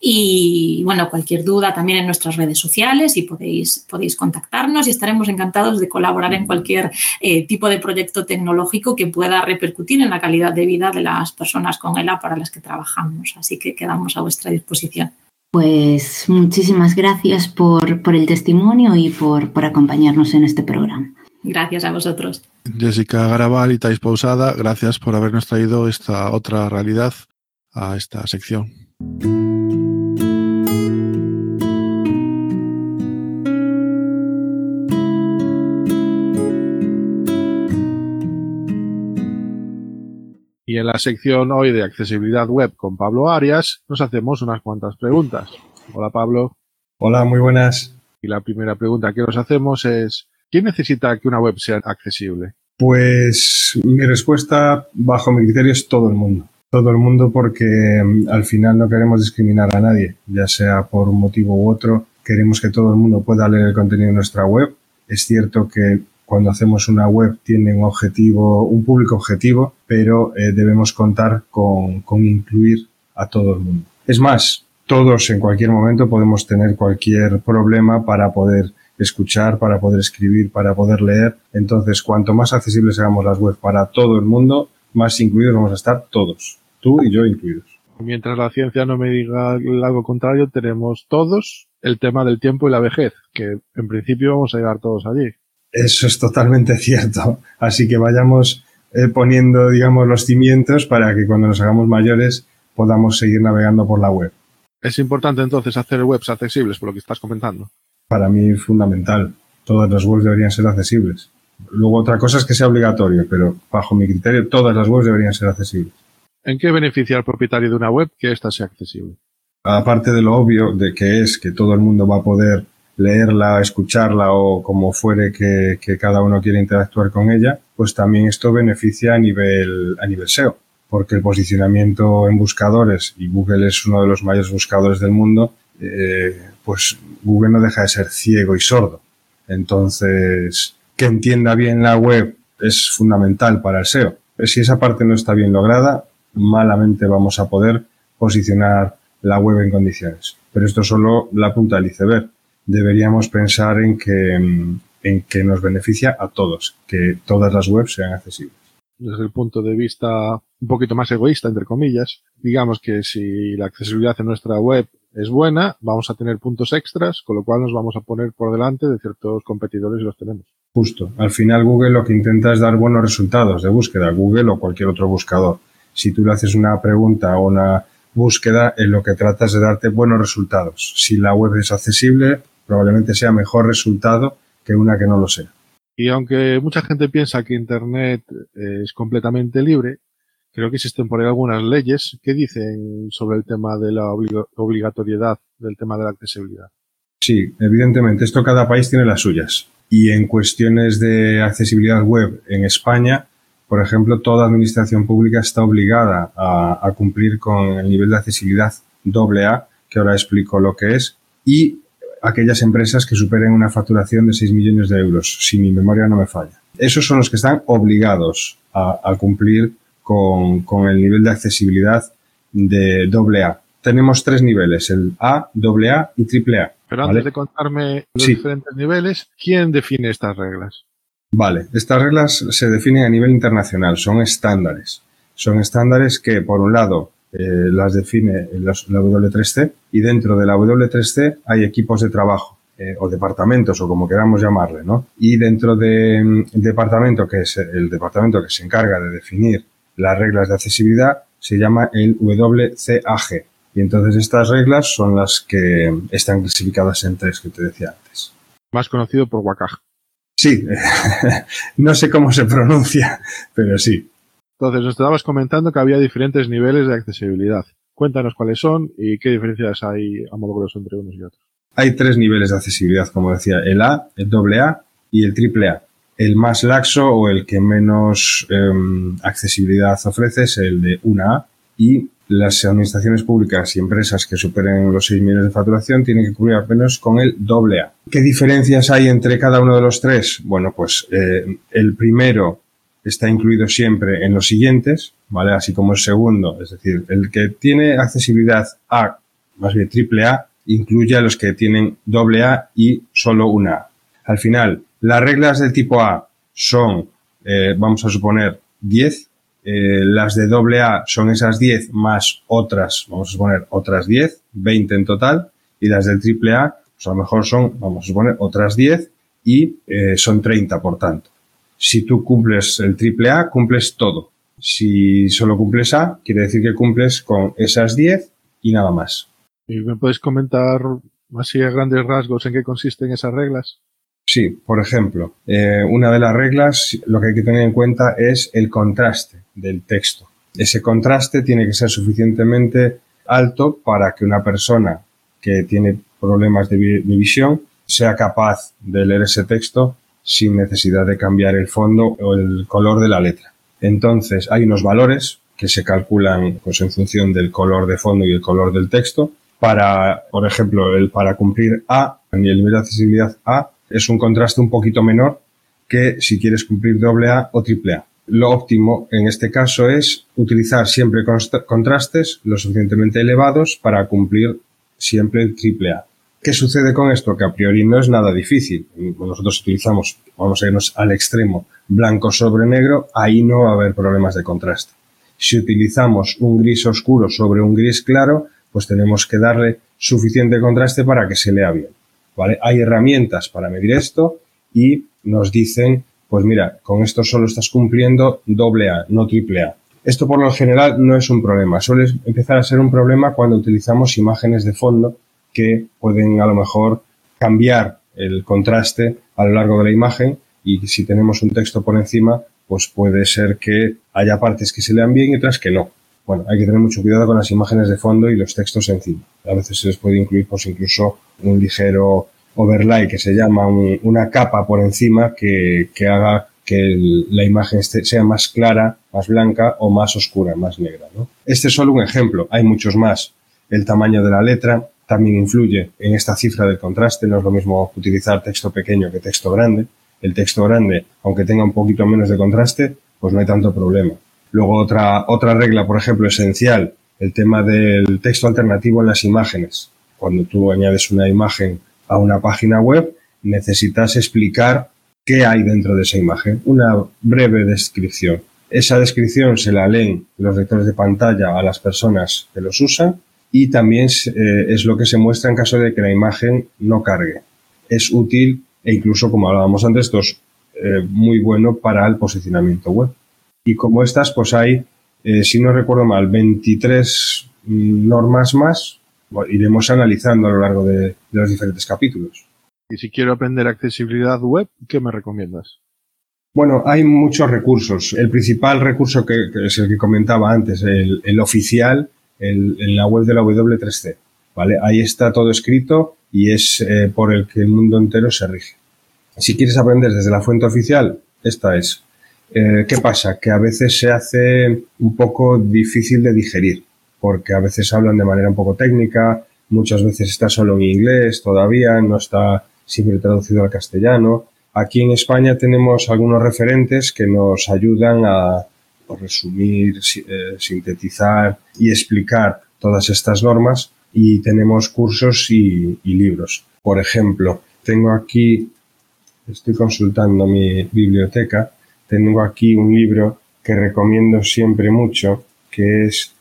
Y bueno, cualquier duda también en nuestras redes sociales y podéis, podéis contactarnos y estaremos encantados de colaborar en cualquier eh, tipo de proyecto tecnológico que pueda repercutir en la calidad de vida de las personas con ELA para las que trabajamos. Así que quedamos a vuestra disposición. Pues muchísimas gracias por, el testimonio y por, acompañarnos en este programa. Gracias a vosotros. Jessica Garabal y Thais Pausada, gracias por habernos traído esta otra realidad a esta sección. Y en la sección hoy de accesibilidad web con Pablo Arias nos hacemos unas cuantas preguntas. Hola Pablo. Hola, muy buenas. Y la primera pregunta que nos hacemos es, ¿quién necesita que una web sea accesible? Pues mi respuesta, bajo mi criterio, es todo el mundo. Todo el mundo porque mm, al final no queremos discriminar a nadie, ya sea por un motivo u otro. Queremos que todo el mundo pueda leer el contenido de nuestra web. Es cierto que cuando hacemos una web tiene un objetivo, un público objetivo, pero eh, debemos contar con, con incluir a todo el mundo. Es más, todos en cualquier momento podemos tener cualquier problema para poder escuchar, para poder escribir, para poder leer. Entonces, cuanto más accesibles hagamos las webs para todo el mundo, más incluidos vamos a estar todos, tú y yo incluidos. Mientras la ciencia no me diga algo contrario, tenemos todos el tema del tiempo y la vejez, que en principio vamos a llegar todos allí. Eso es totalmente cierto. Así que vayamos eh, poniendo, digamos, los cimientos para que cuando nos hagamos mayores podamos seguir navegando por la web. Es importante entonces hacer webs accesibles, por lo que estás comentando. Para mí es fundamental. Todas las webs deberían ser accesibles. Luego otra cosa es que sea obligatorio, pero bajo mi criterio todas las webs deberían ser accesibles. ¿En qué beneficia al propietario de una web que ésta sea accesible? Aparte de lo obvio de que es que todo el mundo va a poder leerla, escucharla o como fuere que, cada uno quiera interactuar con ella, pues también esto beneficia a nivel, a nivel SEO, porque el posicionamiento en buscadores, y Google es uno de los mayores buscadores del mundo, eh, pues Google no deja de ser ciego y sordo. Entonces, que entienda bien la web es fundamental para el SEO. Si esa parte no está bien lograda, malamente vamos a poder posicionar la web en condiciones. Pero esto es solo la punta del iceberg deberíamos pensar en que, en que nos beneficia a todos, que todas las webs sean accesibles. Desde el punto de vista un poquito más egoísta, entre comillas, digamos que si la accesibilidad en nuestra web es buena, vamos a tener puntos extras, con lo cual nos vamos a poner por delante de ciertos competidores y los tenemos. Justo. Al final Google lo que intenta es dar buenos resultados de búsqueda, Google o cualquier otro buscador. Si tú le haces una pregunta o una búsqueda, en lo que tratas de darte buenos resultados. Si la web es accesible, probablemente sea mejor resultado que una que no lo sea. Y aunque mucha gente piensa que Internet eh, es completamente libre, creo que existen por ahí algunas leyes que dicen sobre el tema de la obligatoriedad del tema de la accesibilidad. Sí, evidentemente, esto cada país tiene las suyas. Y en cuestiones de accesibilidad web en España, por ejemplo, toda administración pública está obligada a, cumplir con el nivel de accesibilidad AA, que ahora explico lo que es, y aquellas empresas que superen una facturación de 6 millones de euros, si mi memoria no me falla. Esos son los que están obligados a, cumplir con, el nivel de accesibilidad de AA. Tenemos tres niveles, el A, AA y AAA. Pero antes de contarme los diferentes niveles, ¿quién define estas reglas? Vale, estas reglas se definen a nivel internacional, son estándares. Son estándares que, por un lado, eh, las define la W3C y dentro de la W3C hay equipos de trabajo eh, o departamentos o como queramos llamarle, ¿no? Y dentro del de, departamento, que es el departamento que se encarga de definir las reglas de accesibilidad, se llama el WCAG. Y entonces estas reglas son las que están clasificadas en tres que te decía antes. Más conocido por WCAG. Sí, no sé cómo se pronuncia, pero sí. Entonces, nos estabas comentando que había diferentes niveles de accesibilidad. Cuéntanos cuáles son y qué diferencias hay a modo grosso entre unos y otros. Hay tres niveles de accesibilidad, como decía, el A, el AA y el AAA. El más laxo o el que menos em, accesibilidad ofrece es el de 1A y las administraciones públicas y empresas que superen los 6 millones de facturación tienen que cubrir al menos con el doble A. ¿Qué diferencias hay entre cada uno de los tres? Bueno, pues eh, el primero está incluido siempre en los siguientes, ¿vale? Así como el segundo, es decir, el que tiene accesibilidad A, más bien triple A, incluye a los que tienen doble A y solo una A. Al final, las reglas del tipo A son, eh, vamos a suponer, 10, eh, las de doble A son esas 10 más otras, vamos a suponer otras 10, 20 en total, y las del triple A, pues a lo mejor son, vamos a suponer, otras 10 y eh, son 30, por tanto. Si tú cumples el triple A, cumples todo. Si solo cumples A, quiere decir que cumples con esas 10 y nada más. ¿Y me puedes comentar así a grandes rasgos en qué consisten esas reglas? Sí, por ejemplo, eh, una de las reglas, lo que hay que tener en cuenta es el contraste del texto. Ese contraste tiene que ser suficientemente alto para que una persona que tiene problemas de, visión sea capaz de leer ese texto sin necesidad de cambiar el fondo o el color de la letra. Entonces, hay unos valores que se calculan pues, en función del color de fondo y el color del texto. Para, por ejemplo, el para cumplir A, el nivel de accesibilidad A, es un contraste un poquito menor que si quieres cumplir doble A o triple A. Lo óptimo en este caso es utilizar siempre contrastes lo suficientemente elevados para cumplir siempre el triple A. ¿Qué sucede con esto? Que a priori no es nada difícil. Nosotros utilizamos, vamos a irnos al extremo, blanco sobre negro, ahí no va a haber problemas de contraste. Si utilizamos un gris oscuro sobre un gris claro, pues tenemos que darle suficiente contraste para que se lea bien. ¿vale? Hay herramientas para medir esto y nos dicen, pues mira, con esto solo estás cumpliendo doble A, no triple A. Esto por lo general no es un problema, suele empezar a ser un problema cuando utilizamos imágenes de fondo que pueden a lo mejor cambiar el contraste a lo largo de la imagen y si tenemos un texto por encima, pues puede ser que haya partes que se lean bien y otras que no. Bueno, hay que tener mucho cuidado con las imágenes de fondo y los textos encima. A veces se les puede incluir pues incluso un ligero overlay que se llama una capa por encima que, haga que la imagen sea más clara, más blanca o más oscura, más negra. Este es solo un ejemplo, hay muchos más. El tamaño de la letra también influye en esta cifra del contraste, no es lo mismo utilizar texto pequeño que texto grande. El texto grande, aunque tenga un poquito menos de contraste, pues no hay tanto problema. Luego otra, otra regla, por ejemplo, esencial, el tema del texto alternativo en las imágenes. Cuando tú añades una imagen a una página web, necesitas explicar qué hay dentro de esa imagen, una breve descripción. Esa descripción se la leen los lectores de pantalla a las personas que los usan y también eh, es lo que se muestra en caso de que la imagen no cargue. Es útil e incluso, como hablábamos antes, esto es eh, muy bueno para el posicionamiento web. Y como estas, pues hay, eh, si no recuerdo mal, 23 mm, normas más. iremos analizando a lo largo de, los diferentes capítulos. Y si quiero aprender accesibilidad web, ¿qué me recomiendas? Bueno, hay muchos recursos. El principal recurso que, es el que comentaba antes, el, oficial, en la web de la W3C. ¿vale? Ahí está todo escrito y es eh, por el que el mundo entero se rige. Si quieres aprender desde la fuente oficial, esta es. Eh, ¿Qué pasa? Que a veces se hace un poco difícil de digerir, porque a veces hablan de manera un poco técnica, muchas veces está solo en inglés todavía, no está siempre traducido al castellano. Aquí en España tenemos algunos referentes que nos ayudan a resumir, eh, sintetizar y explicar todas estas normas y tenemos cursos y, libros. Por ejemplo, tengo aquí, estoy consultando mi biblioteca, tengo aquí un libro que recomiendo siempre mucho, que es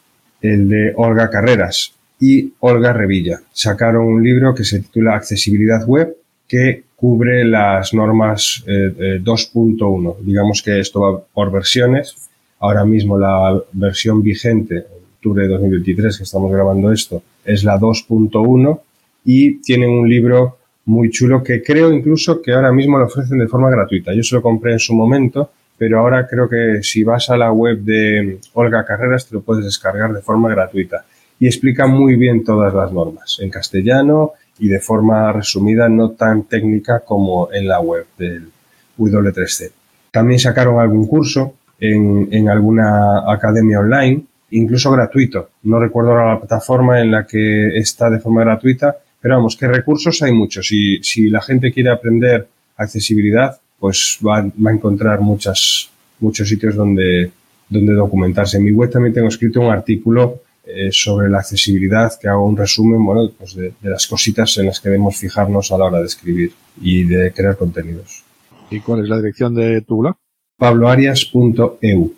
el de Olga Carreras y Olga Revilla. Sacaron un libro que se titula Accesibilidad Web, que cubre las normas 2.1. Eh, Digamos que esto va por versiones. Ahora mismo la versión vigente, octubre de 2023 que estamos grabando esto, es la 2.1 y tienen un libro muy chulo que creo incluso que ahora mismo lo ofrecen de forma gratuita. Yo se lo compré en su momento, pero ahora creo que si vas a la web de Olga Carreras te lo puedes descargar de forma gratuita y explica muy bien todas las normas en castellano y de forma resumida, no tan técnica como en la web del W3C. También sacaron algún curso en, en alguna academia online incluso gratuito. No recuerdo la plataforma en la que está de forma gratuita, pero vamos, que recursos hay muchos. Y si la gente quiere aprender accesibilidad, pues va, a encontrar muchas, muchos sitios donde, donde documentarse. En mi web también tengo escrito un artículo eh, sobre la accesibilidad que hago un resumen bueno, pues de, de, las cositas en las que debemos fijarnos a la hora de escribir y de crear contenidos. ¿Y cuál es la dirección de tu blog? pabloarias.eu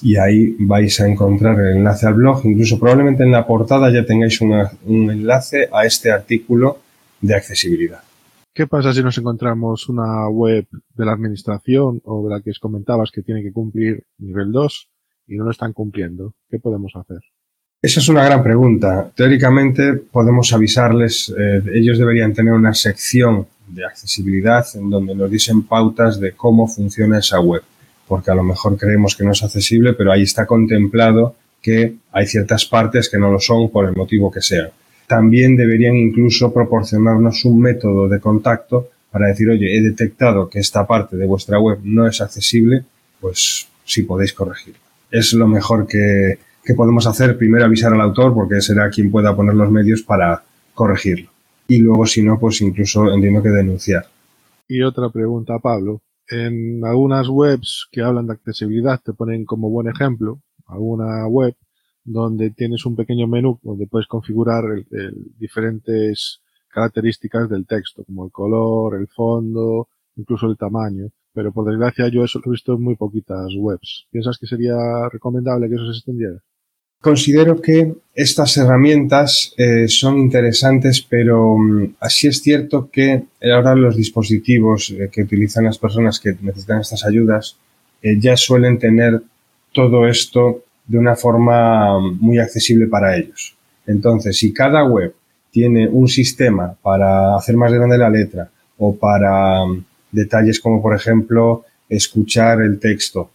y ahí vais a encontrar el enlace al blog. Incluso probablemente en la portada ya tengáis un enlace a este artículo de accesibilidad. ¿Qué pasa si nos encontramos una web de la administración o de la que os comentabas que tiene que cumplir nivel 2 y no lo están cumpliendo? ¿Qué podemos hacer? Esa es una gran pregunta. Teóricamente podemos avisarles, eh, ellos deberían tener una sección de accesibilidad en donde nos dicen pautas de cómo funciona esa web porque a lo mejor creemos que no es accesible, pero ahí está contemplado que hay ciertas partes que no lo son por el motivo que sea. También deberían incluso proporcionarnos un método de contacto para decir, oye, he detectado que esta parte de vuestra web no es accesible, pues sí podéis corregirlo. Es lo mejor que, que podemos hacer, primero avisar al autor, porque será quien pueda poner los medios para corregirlo. Y luego, si no, pues incluso entiendo que denunciar. Y otra pregunta, Pablo en algunas webs que hablan de accesibilidad te ponen como buen ejemplo alguna web donde tienes un pequeño menú donde puedes configurar diferentes características del texto, como el color, el fondo, incluso el tamaño. Pero por desgracia yo eso lo he visto en muy poquitas webs. ¿Piensas que sería recomendable que eso se extendiera? Considero que estas herramientas eh, son interesantes, pero mm, así es cierto que ahora los dispositivos eh, que utilizan las personas que necesitan estas ayudas eh, ya suelen tener todo esto de una forma mm, muy accesible para ellos. Entonces, si cada web tiene un sistema para hacer más grande la letra o para mm, detalles como, por ejemplo, escuchar el texto,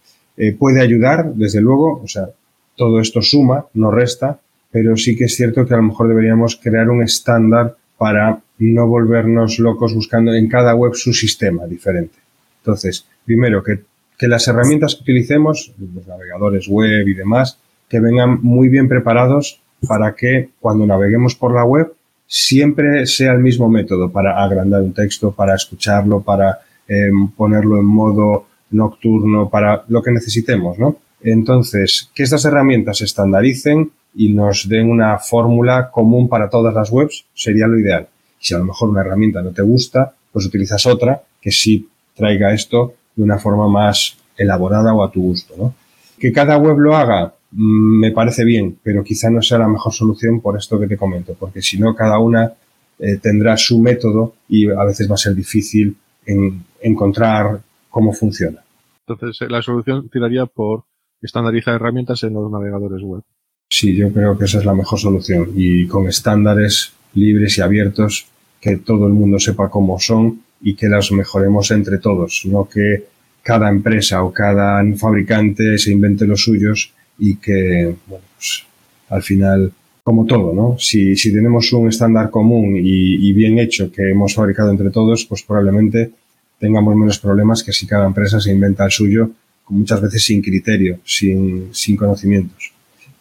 puede ayudar, desde luego, o sea, todo esto suma, no resta, pero sí que es cierto que a lo mejor deberíamos crear un estándar para no volvernos locos buscando en cada web su sistema diferente. Entonces, primero, que, que las herramientas que utilicemos, los navegadores web y demás, que vengan muy bien preparados para que cuando naveguemos por la web siempre sea el mismo método para agrandar un texto, para escucharlo, para eh, ponerlo en modo nocturno, para lo que necesitemos, ¿no? Entonces, que estas herramientas se estandaricen y nos den una fórmula común para todas las webs sería lo ideal. Si a lo mejor una herramienta no te gusta, pues utilizas otra que sí traiga esto de una forma más elaborada o a tu gusto, ¿no? Que cada web lo haga, mm, me parece bien, pero quizá no sea la mejor solución por esto que te comento, porque si no, cada una eh, tendrá su método y a veces va a ser difícil en encontrar cómo funciona. Entonces, eh, la solución tiraría por estandarizar herramientas en los navegadores web. Sí, yo creo que esa es la mejor solución y con estándares libres y abiertos que todo el mundo sepa cómo son y que las mejoremos entre todos, no que cada empresa o cada fabricante se invente los suyos y que, bueno, pues, al final, como todo, ¿no? Si, si tenemos un estándar común y, y, bien hecho que hemos fabricado entre todos, pues probablemente tengamos menos problemas que si cada empresa se inventa el suyo, muchas veces sin criterio, sin, sin conocimientos.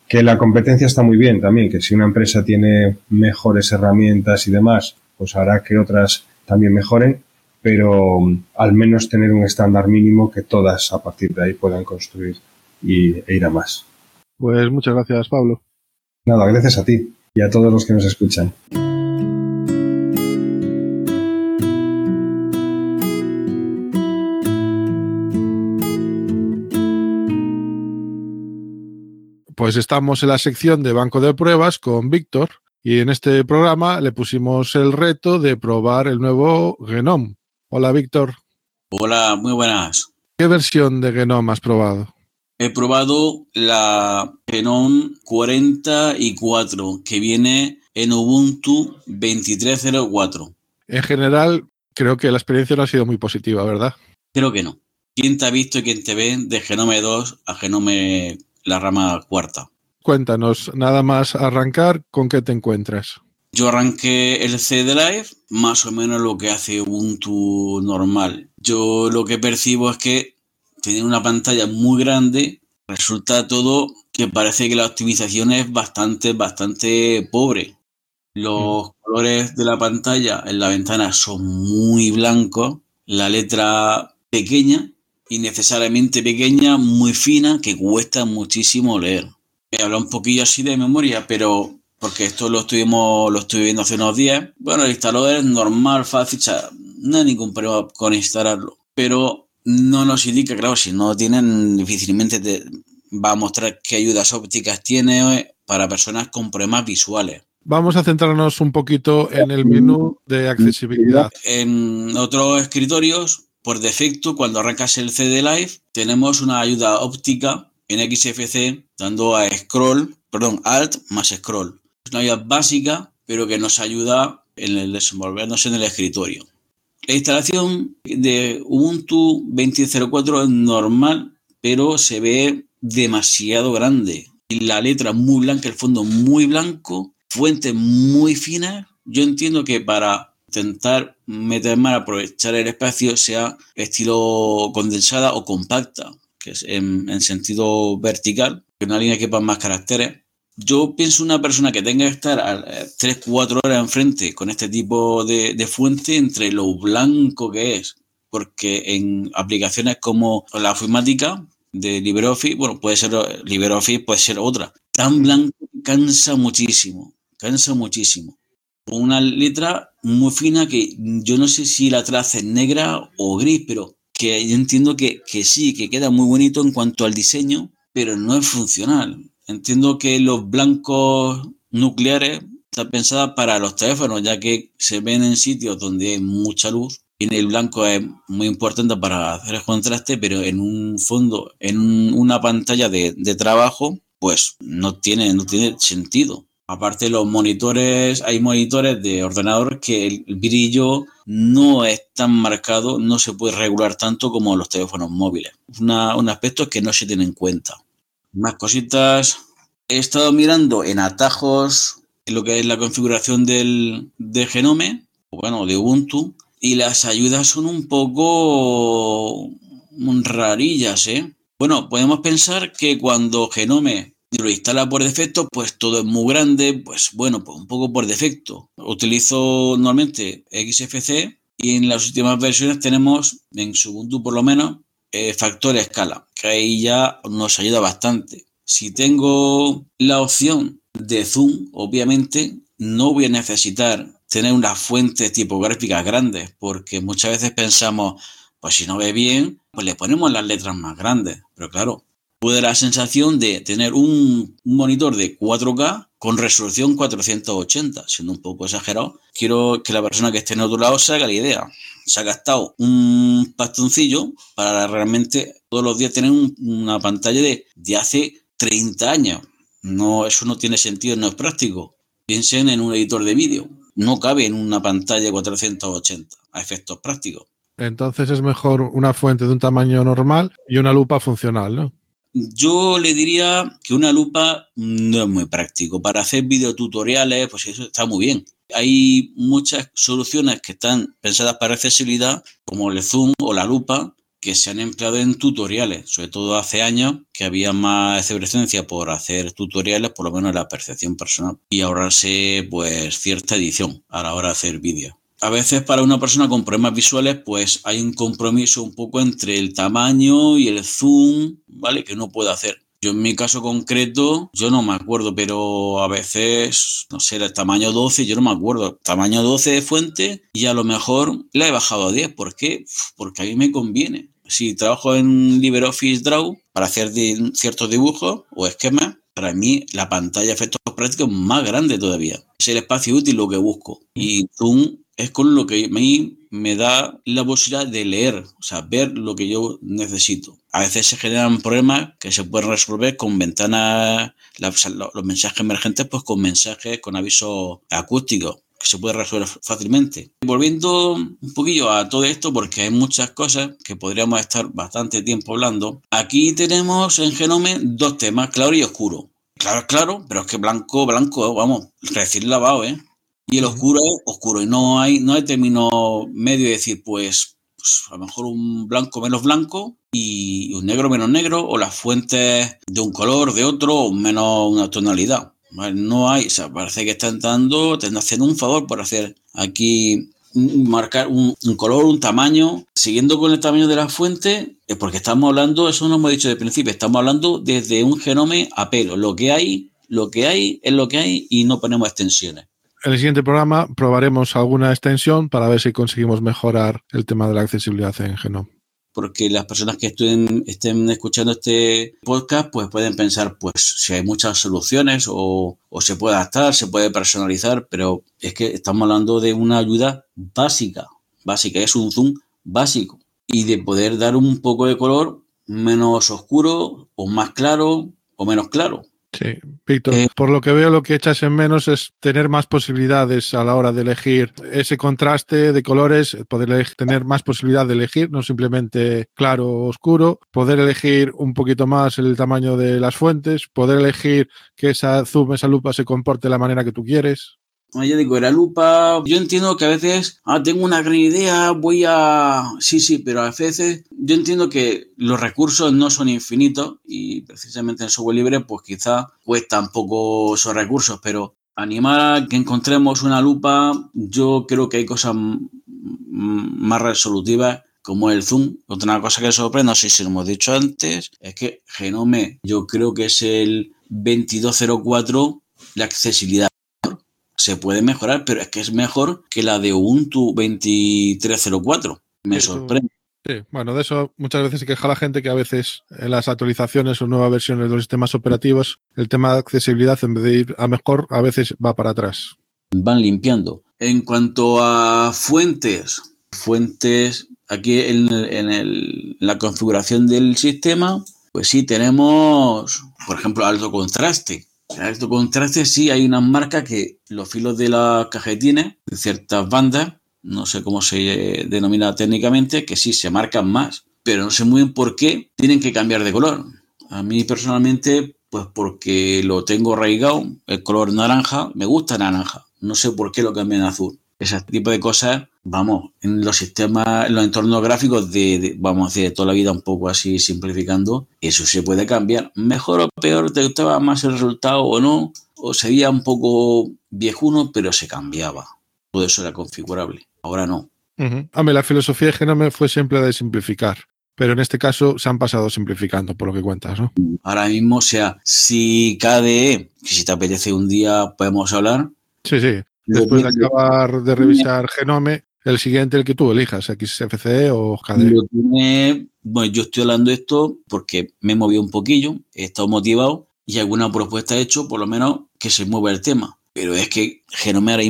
Que la competencia está muy bien también, que si una empresa tiene mejores herramientas y demás, pues hará que otras también mejoren, pero um, al menos tener un estándar mínimo que todas a partir de ahí puedan construir y, e ir a más. Pues muchas gracias, Pablo. Nada, gracias a ti y a todos los que nos escuchan. Pues estamos en la sección de banco de pruebas con Víctor y en este programa le pusimos el reto de probar el nuevo Genome. Hola, Víctor. Hola, muy buenas. ¿Qué versión de Genome has probado? He probado la Genome 44 que viene en Ubuntu 23.04. En general, creo que la experiencia no ha sido muy positiva, ¿verdad? Creo que no. ¿Quién te ha visto y quién te ve de Genome 2 a Genome la rama cuarta. Cuéntanos, nada más arrancar, ¿con qué te encuentras? Yo arranqué el CD Live, más o menos lo que hace Ubuntu normal. Yo lo que percibo es que tiene una pantalla muy grande, resulta todo que parece que la optimización es bastante, bastante pobre. Los mm. colores de la pantalla en la ventana son muy blancos, la letra pequeña innecesariamente pequeña, muy fina, que cuesta muchísimo leer. He hablado un poquillo así de memoria, pero porque esto lo estuvimos, lo estuve viendo hace unos días. Bueno, el instalador es normal, fácil, no hay ningún problema con instalarlo. Pero no nos indica, claro, si no tienen, difícilmente te va a mostrar qué ayudas ópticas tiene para personas con problemas visuales. Vamos a centrarnos un poquito en el menú de accesibilidad. En otros escritorios por defecto, cuando arrancas el CD Live, tenemos una ayuda óptica en XFC dando a scroll, perdón, alt más scroll. Es una ayuda básica, pero que nos ayuda en el desenvolvernos en el escritorio. La instalación de Ubuntu 20.04 es normal, pero se ve demasiado grande. La letra muy blanca, el fondo muy blanco, fuentes muy finas. Yo entiendo que para intentar meter más, aprovechar el espacio, sea estilo condensada o compacta, que es en, sentido vertical, que una línea quepa más caracteres. Yo pienso una persona que tenga que estar 3-4 horas enfrente con este tipo de, fuente entre lo blanco que es, porque en aplicaciones como la ofimática de LibreOffice, bueno, puede ser LibreOffice, puede ser otra, tan blanco cansa muchísimo, cansa muchísimo una letra muy fina que yo no sé si la traza es negra o gris, pero que yo entiendo que, que sí, que queda muy bonito en cuanto al diseño, pero no es funcional. Entiendo que los blancos nucleares están pensadas para los teléfonos, ya que se ven en sitios donde hay mucha luz y el blanco es muy importante para hacer el contraste, pero en un fondo, en una pantalla de, de trabajo, pues no tiene, no tiene sentido. Aparte los monitores, hay monitores de ordenador que el brillo no es tan marcado, no se puede regular tanto como los teléfonos móviles. un aspecto que no se tiene en cuenta. Más cositas. He estado mirando en atajos lo que es la configuración del, de Genome, bueno, de Ubuntu, y las ayudas son un poco rarillas, ¿eh? Bueno, podemos pensar que cuando Genome lo instala por defecto, pues todo es muy grande, pues bueno, pues un poco por defecto. Utilizo normalmente XFC y en las últimas versiones tenemos, en Ubuntu por lo menos, eh, factor escala, que ahí ya nos ayuda bastante. Si tengo la opción de zoom, obviamente no voy a necesitar tener unas fuentes tipográficas grandes, porque muchas veces pensamos, pues si no ve bien, pues le ponemos las letras más grandes. Pero claro, puede la sensación de tener un, monitor de 4K con resolución 480, siendo un poco exagerado. Quiero que la persona que esté en otro lado se haga la idea. Se ha gastado un pastoncillo para realmente todos los días tener una pantalla de, de hace 30 años. No, eso no tiene sentido, no es práctico. Piensen en un editor de vídeo. no cabe en una pantalla 480 a efectos prácticos. Entonces es mejor una fuente de un tamaño normal y una lupa funcional, ¿no? Yo le diría que una lupa no es muy práctico. Para hacer videotutoriales, pues eso está muy bien. Hay muchas soluciones que están pensadas para accesibilidad, como el zoom o la lupa, que se han empleado en tutoriales, sobre todo hace años que había más efervescencia por hacer tutoriales, por lo menos en la percepción personal, y ahorrarse pues cierta edición a la hora de hacer vídeos a veces para una persona con problemas visuales, pues hay un compromiso un poco entre el tamaño y el zoom, ¿vale? Que no puede hacer. Yo en mi caso concreto, yo no me acuerdo, pero a veces, no sé, el tamaño 12, yo no me acuerdo. Tamaño 12 de fuente y a lo mejor la he bajado a 10. ¿Por qué? Porque a mí me conviene. Si trabajo en LibreOffice Draw para hacer ciertos dibujos o esquemas, para mí la pantalla de efectos prácticos es más grande todavía. Es el espacio útil lo que busco. Y Zoom es con lo que a mí me da la posibilidad de leer, o sea, ver lo que yo necesito. A veces se generan problemas que se pueden resolver con ventanas, los mensajes emergentes, pues con mensajes con aviso acústico, que se puede resolver fácilmente. Volviendo un poquillo a todo esto, porque hay muchas cosas que podríamos estar bastante tiempo hablando. Aquí tenemos en Genome dos temas, claro y oscuro. Claro, claro, pero es que blanco, blanco, vamos, recién lavado, ¿eh? Y el oscuro es oscuro. Y no hay, no hay término medio de decir, pues, pues, a lo mejor un blanco menos blanco y un negro menos negro, o las fuentes de un color, de otro, o menos una tonalidad. No hay, o sea, parece que están dando, están haciendo un favor por hacer aquí marcar un, color, un tamaño, siguiendo con el tamaño de la fuente, es porque estamos hablando, eso no hemos dicho de principio, estamos hablando desde un genome a pelo. Lo que hay, lo que hay es lo que hay y no ponemos extensiones. En el siguiente programa probaremos alguna extensión para ver si conseguimos mejorar el tema de la accesibilidad en Genome. Porque las personas que estén, estén escuchando este podcast pues pueden pensar pues si hay muchas soluciones o, o se puede adaptar, se puede personalizar, pero es que estamos hablando de una ayuda básica, básica, es un zoom básico y de poder dar un poco de color menos oscuro o más claro o menos claro. Sí, Víctor, eh, por lo que veo lo que echas en menos es tener más posibilidades a la hora de elegir ese contraste de colores, poder tener más posibilidad de elegir, no simplemente claro o oscuro, poder elegir un poquito más el tamaño de las fuentes, poder elegir que esa zoom, esa lupa se comporte de la manera que tú quieres. Ya digo, la lupa, yo entiendo que a veces, ah, tengo una gran idea, voy a... Sí, sí, pero a veces yo entiendo que los recursos no son infinitos y precisamente en software libre pues quizá cuestan poco esos recursos, pero animar a que encontremos una lupa, yo creo que hay cosas más resolutivas como el zoom. Otra cosa que sorprende, no sé si lo hemos dicho antes, es que Genome yo creo que es el 2204 la accesibilidad se puede mejorar, pero es que es mejor que la de Ubuntu 2304. Me sorprende. Sí, bueno, de eso muchas veces se queja la gente que a veces en las actualizaciones o nuevas versiones de los sistemas operativos el tema de accesibilidad en vez de ir a mejor a veces va para atrás. Van limpiando. En cuanto a fuentes, fuentes aquí en, en la configuración del sistema, pues sí tenemos, por ejemplo, alto contraste en alto contraste sí hay una marca que los filos de las cajetines de ciertas bandas, no sé cómo se denomina técnicamente, que sí se marcan más, pero no sé muy bien por qué tienen que cambiar de color. A mí personalmente, pues porque lo tengo arraigado, el color naranja, me gusta naranja, no sé por qué lo cambian a azul. Ese tipo de cosas, vamos, en los sistemas, en los entornos gráficos de, vamos a decir, de toda la vida un poco así simplificando, eso se puede cambiar. Mejor o peor, te gustaba más el resultado o no, o sería un poco viejuno, pero se cambiaba. Todo eso era configurable. Ahora no. A mí la filosofía de Genome fue siempre de simplificar. Pero en este caso se han pasado simplificando, por lo que cuentas, ¿no? Ahora mismo, o sea, si KDE, que si te apetece un día podemos hablar. Sí, sí. Después de acabar de revisar Genome, el siguiente, el que tú elijas, XFCE o KDE. bueno, yo estoy hablando de esto porque me he movido un poquillo, he estado motivado y alguna propuesta he hecho, por lo menos que se mueva el tema. Pero es que Genome ahora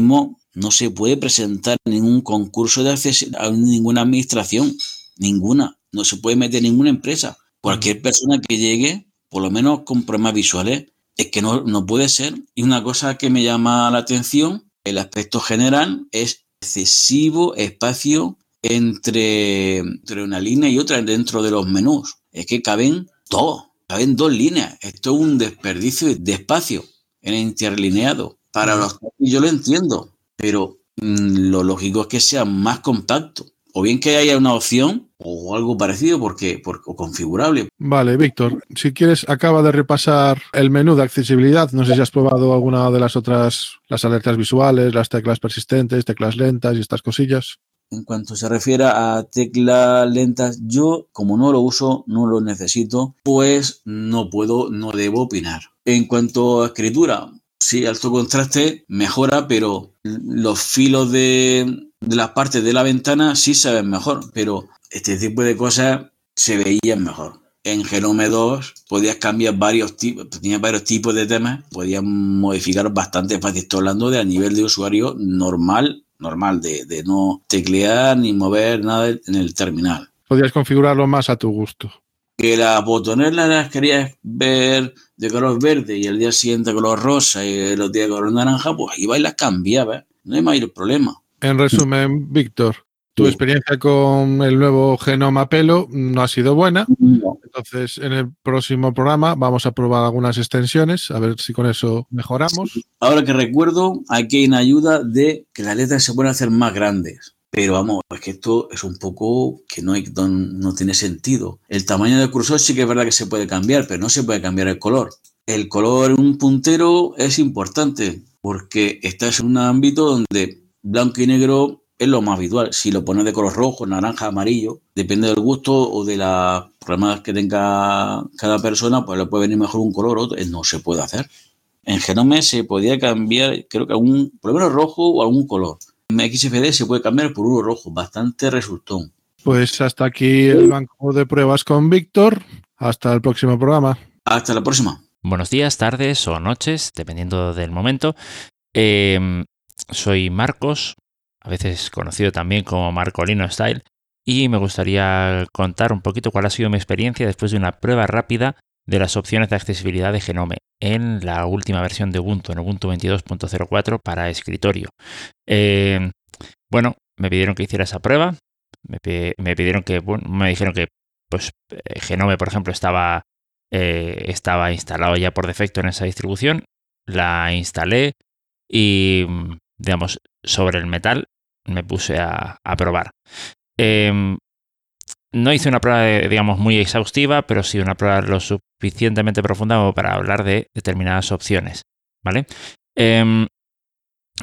no se puede presentar ningún concurso de acceso a ninguna administración, ninguna. No se puede meter ninguna empresa. Cualquier persona que llegue, por lo menos con problemas visuales, es que no, no puede ser. Y una cosa que me llama la atención el aspecto general es excesivo espacio entre, entre una línea y otra dentro de los menús. Es que caben dos, caben dos líneas. Esto es un desperdicio de espacio en interlineado. Para los yo lo entiendo, pero mm, lo lógico es que sea más compacto. O bien que haya una opción o algo parecido porque, o configurable. Vale, Víctor, si quieres, acaba de repasar el menú de accesibilidad. No sé si has probado alguna de las otras, las alertas visuales, las teclas persistentes, teclas lentas y estas cosillas. En cuanto se refiere a teclas lentas, yo como no lo uso, no lo necesito, pues no puedo, no debo opinar. En cuanto a escritura, sí, alto contraste mejora, pero los filos de, de las partes de la ventana sí se ven mejor, pero este tipo de cosas se veían mejor. En Genome 2 podías cambiar varios tipos, tenía varios tipos de temas, podías modificar bastante fácil. Estoy hablando de a nivel de usuario normal, normal, de, de no teclear ni mover nada en el terminal. Podías configurarlo más a tu gusto. Que las botoneras las querías ver de color verde y el día siguiente color rosa y los días color naranja, pues iba y las cambiaba. No hay mayor problema. En resumen, Víctor, tu experiencia con el nuevo genoma pelo no ha sido buena. Entonces, en el próximo programa vamos a probar algunas extensiones, a ver si con eso mejoramos. Ahora que recuerdo, aquí hay una ayuda de que las letras se pueden hacer más grandes. Pero vamos, es que esto es un poco que no, hay, no tiene sentido. El tamaño del cursor sí que es verdad que se puede cambiar, pero no se puede cambiar el color. El color en un puntero es importante porque estás en un ámbito donde blanco y negro es lo más habitual. Si lo pones de color rojo, naranja, amarillo, depende del gusto o de las problemas que tenga cada persona, pues le puede venir mejor un color o otro. No se puede hacer. En Genome se podía cambiar, creo que a un, por lo menos rojo o algún color. En XFD se puede cambiar por uno rojo, bastante resultón. Pues hasta aquí el banco de pruebas con Víctor. Hasta el próximo programa. Hasta la próxima. Buenos días, tardes o noches, dependiendo del momento. Eh, soy Marcos, a veces conocido también como Marcolino Style, y me gustaría contar un poquito cuál ha sido mi experiencia después de una prueba rápida de las opciones de accesibilidad de Genome en la última versión de Ubuntu, en Ubuntu 22.04 para escritorio. Eh, bueno, me pidieron que hiciera esa prueba, me, pidieron que, me dijeron que pues, eh, Genome, por ejemplo, estaba, eh, estaba instalado ya por defecto en esa distribución, la instalé y digamos, sobre el metal, me puse a, probar. Em, no hice una prueba, digamos, muy exhaustiva, pero sí una prueba lo suficientemente profunda como para hablar de determinadas opciones, ¿vale? Em,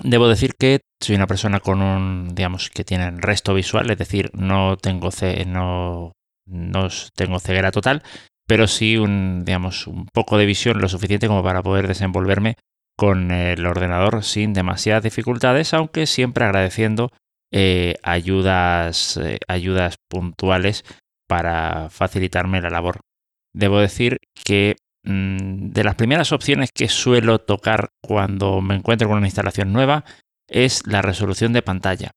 debo decir que soy una persona con un, digamos, que tiene resto visual, es decir, no tengo, no, no tengo ceguera total, pero sí un, digamos, un poco de visión lo suficiente como para poder desenvolverme con el ordenador sin demasiadas dificultades, aunque siempre agradeciendo eh, ayudas, eh, ayudas puntuales para facilitarme la labor. Debo decir que mm, de las primeras opciones que suelo tocar cuando me encuentro con una instalación nueva es la resolución de pantalla,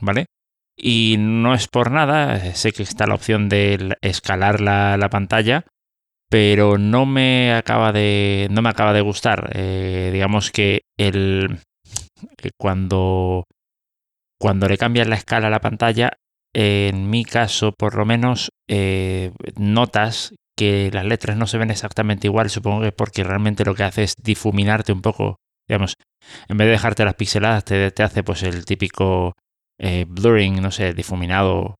¿vale? Y no es por nada, sé que está la opción de escalar la pantalla, pero no me acaba de, no me acaba de gustar. Eh, digamos que el, eh, cuando, cuando le cambias la escala a la pantalla, en mi caso por lo menos, eh, notas que las letras no se ven exactamente igual, supongo que es porque realmente lo que hace es difuminarte un poco, digamos, en vez de dejarte las pixeladas, te, te hace pues el típico blurring, no sé, difuminado,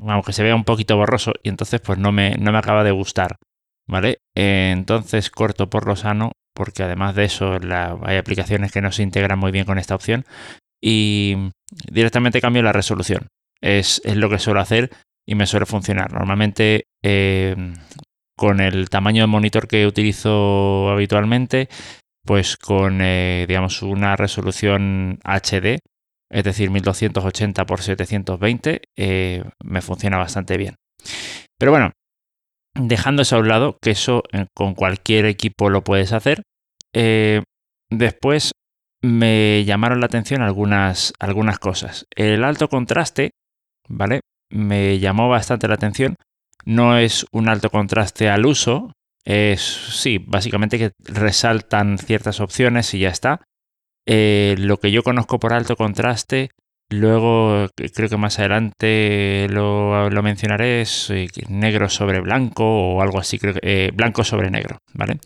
aunque se vea un poquito borroso y entonces pues no me, no me acaba de gustar, ¿vale? entonces corto por lo sano porque además de eso hay aplicaciones que no se integran muy bien con esta opción y directamente cambio la resolución. Es, lo que suelo hacer y me suele funcionar. Normalmente em, con el tamaño de monitor que utilizo habitualmente, pues con eh, digamos una resolución HD es decir, 1280 x 720, me funciona bastante bien. Pero bueno, dejando eso a un lado, que eso eh, con cualquier equipo lo puedes hacer, eh, después me llamaron la atención algunas, algunas cosas. El alto contraste, ¿vale? Me llamó bastante la atención. No es un alto contraste al uso, es sí, básicamente que resaltan ciertas opciones y ya está lo que yo conozco por alto contraste, luego creo que más adelante lo, mencionaré, es negro sobre blanco o algo así, creo que, blanco sobre negro, ¿vale?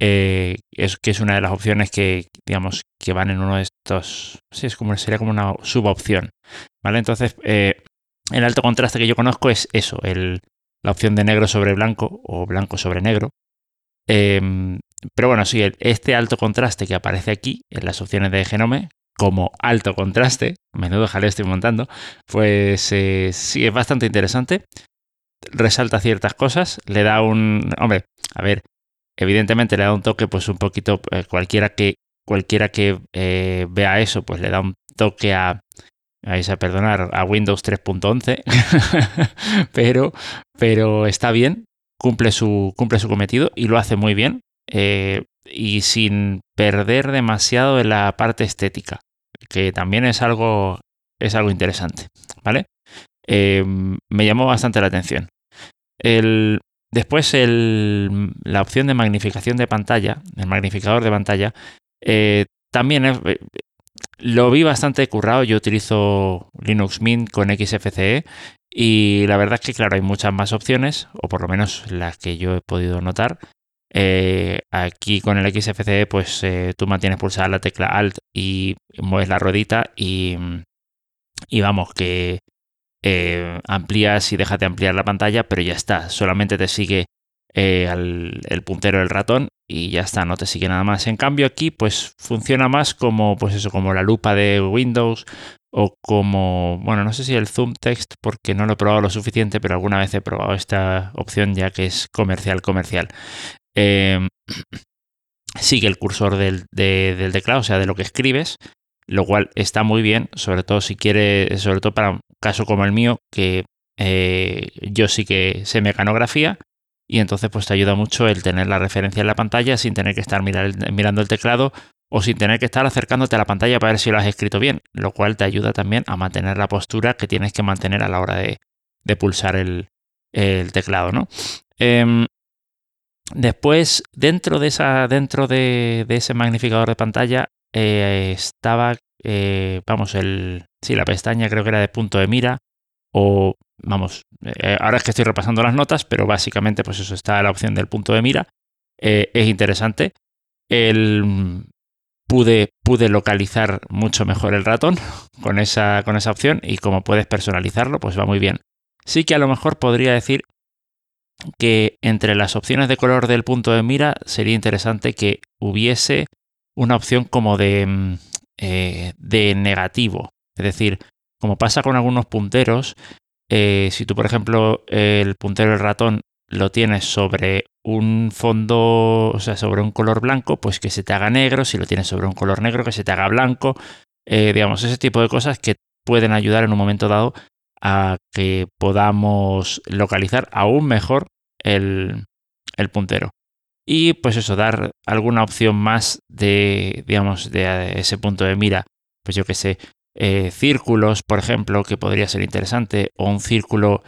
es que es una de las opciones que, digamos, que van en uno de estos, sí, es como, sería como una subopción, ¿vale? Entonces, el alto contraste que yo conozco es eso, el, la opción de negro sobre blanco o blanco sobre negro. Em, pero bueno, sí, este alto contraste que aparece aquí en las opciones de Genome, como alto contraste, menudo jaleo estoy montando, pues eh, sí es bastante interesante. Resalta ciertas cosas, le da un. Hombre, a ver, evidentemente le da un toque, pues un poquito. Eh, cualquiera que, cualquiera que eh, vea eso, pues le da un toque a vais a perdonar, a Windows 3.11, pero, pero está bien, cumple su, cumple su cometido y lo hace muy bien eh, y sin perder demasiado en la parte estética, que también es algo, es algo interesante, ¿vale? Eh, me llamó bastante la atención. El, después el, la opción de magnificación de pantalla, el magnificador de pantalla, eh, también lo vi bastante currado. Yo utilizo Linux Mint con XFCE y la verdad es que, claro, hay muchas más opciones, o por lo menos las que yo he podido notar. Eh, aquí con el XFCE, pues eh, tú mantienes pulsada la tecla Alt y mueves la ruedita y, y vamos, que eh, amplías y dejas de ampliar la pantalla, pero ya está. Solamente te sigue el puntero del ratón y ya está, no te sigue nada más. En cambio aquí pues funciona más como pues eso, como la lupa de Windows o como, bueno, no sé si el zoom text porque no lo he probado lo suficiente, pero alguna vez he probado esta opción ya que es comercial comercial. Em, sigue el cursor del, del, teclado, o sea, de lo que escribes, lo cual está muy bien, sobre todo si quieres, sobre todo para un caso como el mío, que eh, yo sí que sé mecanografía y entonces pues te ayuda mucho el tener la referencia en la pantalla sin tener que estar mirando el teclado o sin tener que estar acercándote a la pantalla para ver si lo has escrito bien, lo cual te ayuda también a mantener la postura que tienes que mantener a la hora de, pulsar el, teclado, ¿no? Em, después, dentro de, esa, dentro de, ese magnificador de pantalla, eh, estaba, eh, vamos, el, sí, la pestaña creo que era de punto de mira, o vamos, eh, ahora es que estoy repasando las notas, pero básicamente pues eso está la opción del punto de mira. Es interesante. El, pude, pude localizar mucho mejor el ratón con esa, con esa opción y como puedes personalizarlo, pues va muy bien. Sí que a lo mejor podría decir que entre las opciones de color del punto de mira sería interesante que hubiese una opción como de, mm, eh, de negativo. Es decir, como pasa con algunos punteros, eh, si tú, por ejemplo, el puntero del ratón lo tienes sobre un fondo, o sea, sobre un color blanco, pues que se te haga negro, si lo tienes sobre un color negro, que se te haga blanco, eh, digamos, ese tipo de cosas que pueden ayudar en un momento dado a que podamos localizar aún mejor el, puntero. Y pues eso, dar alguna opción más de, digamos, de ese punto de mira, pues yo que sé, eh, círculos, por ejemplo, que podría ser interesante, o un círculo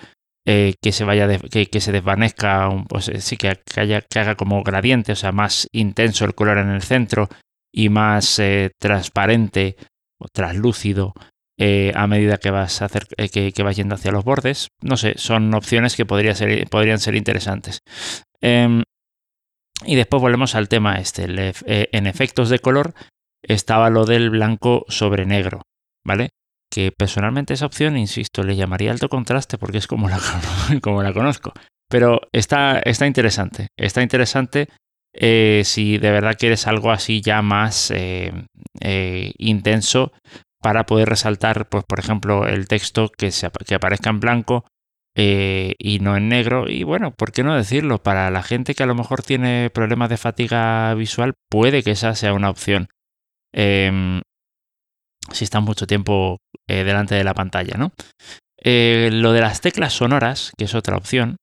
eh, que se vaya que, se desvanezca, pues, eh, sí que, que haga como gradiente, o sea, más intenso el color en el centro y más transparente o translúcido a medida que vas a hacer que, vas yendo hacia los bordes. No sé, son opciones que podrían ser interesantes. Em, y después volvemos al tema este. en efectos de color estaba lo del blanco sobre negro. ¿vale? Que personalmente esa opción, insisto, le llamaría alto contraste porque es como la, como la conozco. Pero está, está interesante, está interesante eh, si de verdad quieres algo así ya más eh, eh, intenso para poder resaltar, pues, por ejemplo, el texto que, se, que aparezca en blanco y no en negro. Y bueno, ¿por qué no decirlo? Para la gente que a lo mejor tiene problemas de fatiga visual, puede que esa sea una opción. Em, si estás mucho tiempo eh, delante de la pantalla, ¿no? Eh, lo de las teclas sonoras, que es otra opción,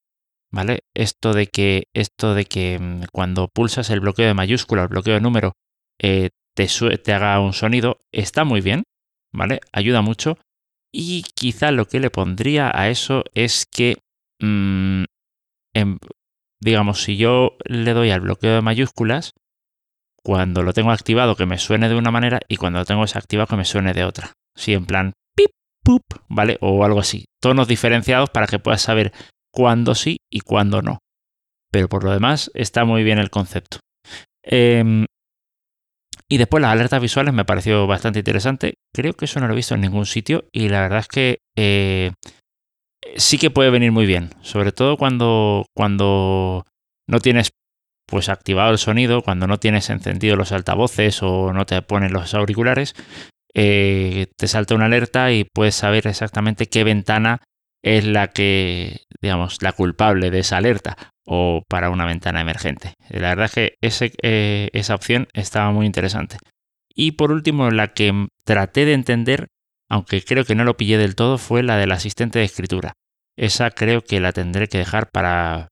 ¿vale? Esto de que, esto de que mm, cuando pulsas el bloqueo de mayúscula, el bloqueo de número, eh, te, te, haga un sonido, está muy bien, ¿vale? Ayuda mucho. Y quizá lo que le pondría a eso es que, mm, digamos, si yo le doy al bloqueo de mayúsculas, cuando lo tengo activado que me suene de una manera y cuando lo tengo desactivado que me suene de otra. Sí, en plan pip, pup, ¿vale? O algo así. Tonos diferenciados para que puedas saber cuándo sí y cuándo no. Pero por lo demás está muy bien el concepto. Em, y después las alertas visuales me pareció bastante interesante. Creo que eso no lo he visto en ningún sitio y la verdad es que eh, sí que puede venir muy bien. Sobre todo cuando, cuando no tienes pues activado el sonido, cuando no tienes encendido los altavoces o no te ponen los auriculares, eh, te salta una alerta y puedes saber exactamente qué ventana es la que, digamos, la culpable de esa alerta o para una ventana emergente. La verdad es que eh, esa opción estaba muy interesante. Y por último, la que traté de entender, aunque creo que no lo pillé del todo, fue la del asistente de escritura. Esa creo que la tendré que dejar para,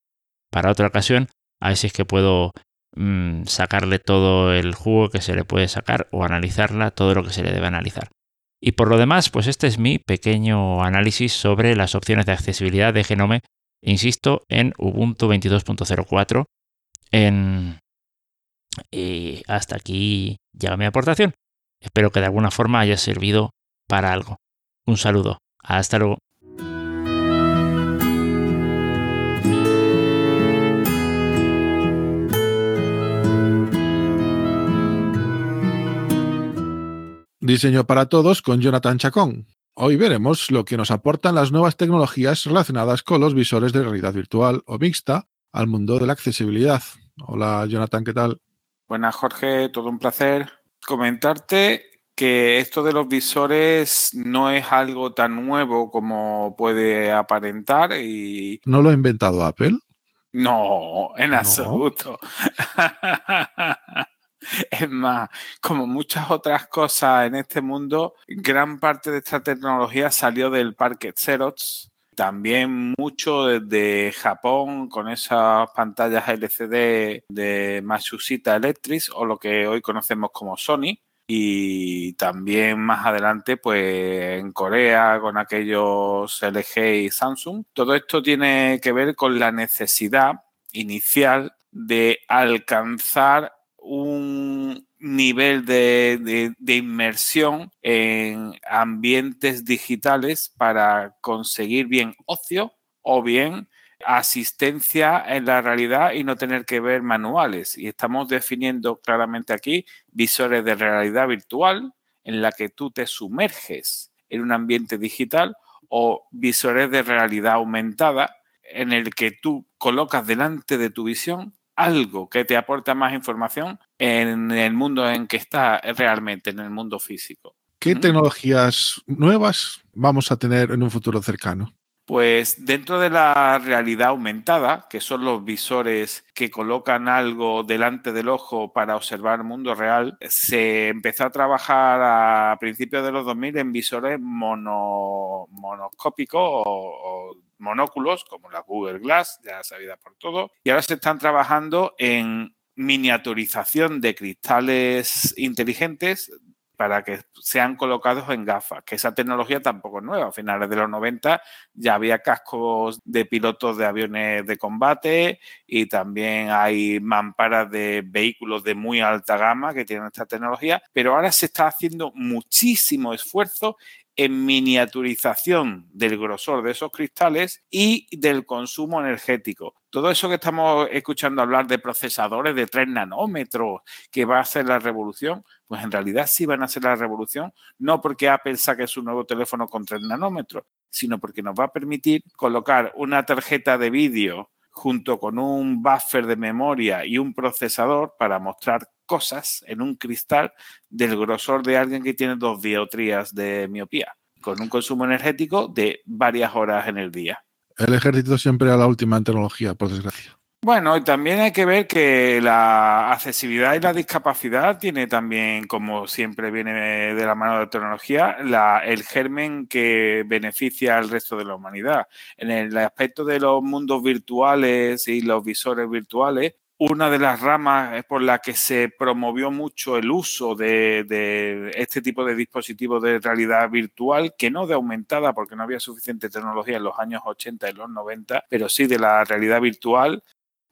para otra ocasión, a ver si es que puedo mm, sacarle todo el jugo que se le puede sacar o analizarla todo lo que se le debe analizar. Y por lo demás, pues este es mi pequeño análisis sobre las opciones de accesibilidad de Genome, insisto, en Ubuntu 22.04. En... Hasta aquí llega mi aportación. Espero que de alguna forma haya servido para algo. Un saludo. Hasta luego. Diseño para Todos con Jonathan Chacón. Hoy veremos lo que nos aportan las nuevas tecnologías relacionadas con los visores de realidad virtual o mixta al mundo de la accesibilidad. Hola Jonathan, ¿qué tal? Buenas Jorge, todo un placer. Comentarte que esto de los visores no es algo tan nuevo como puede aparentar y... ¿No lo ha inventado Apple? No, en absoluto. Es más, como muchas otras cosas en este mundo, gran parte de esta tecnología salió del parque Xerox. También mucho desde Japón con esas pantallas LCD de Matsushita Electric o lo que hoy conocemos como Sony. Y también más adelante, pues en Corea con aquellos LG y Samsung. Todo esto tiene que ver con la necesidad inicial de alcanzar un nivel de, inmersión en ambientes digitales para conseguir bien ocio o bien asistencia en la realidad y no tener que ver manuales. Y estamos definiendo claramente aquí visores de realidad virtual en la que tú te sumerges en un ambiente digital o visores de realidad aumentada en el que tú colocas delante de tu visión algo que te aporta más información en el mundo en que está realmente, en el mundo físico. ¿Qué tecnologías nuevas vamos a tener en un futuro cercano? Pues dentro de la realidad aumentada, que son los visores que colocan algo delante del ojo para observar el mundo real, se empezó a trabajar a principios de los 2000 en visores mono, monoscópicos o, monóculos, como la Google Glass, ya sabida por todo, y ahora se están trabajando en miniaturización de cristales inteligentes para que sean colocados en gafas, que esa tecnología tampoco es nueva. A finales de los 90 ya había cascos de pilotos de aviones de combate y también hay mamparas de vehículos de muy alta gama que tienen esta tecnología, pero ahora se está haciendo muchísimo esfuerzo en miniaturización del grosor de esos cristales y del consumo energético. Todo eso que estamos escuchando hablar de procesadores de 3 nanómetros, que va a ser la revolución, pues en realidad sí van a ser la revolución, no porque Apple saque su nuevo teléfono con 3 nanómetros, sino porque nos va a permitir colocar una tarjeta de vídeo junto con un buffer de memoria y un procesador para mostrar cosas en un cristal del grosor de alguien que tiene dos diotrías de miopía, con un consumo energético de varias horas en el día. El ejército siempre a la última tecnología, por desgracia. Bueno, y también hay que ver que la accesibilidad y la discapacidad tiene también, como siempre viene de la mano de la tecnología, el germen que beneficia al resto de la humanidad. En el aspecto de los mundos virtuales y los visores virtuales, una de las ramas por la que se promovió mucho el uso de, este tipo de dispositivos de realidad virtual, que no de aumentada porque no había suficiente tecnología en los años 80 y los 90, pero sí de la realidad virtual,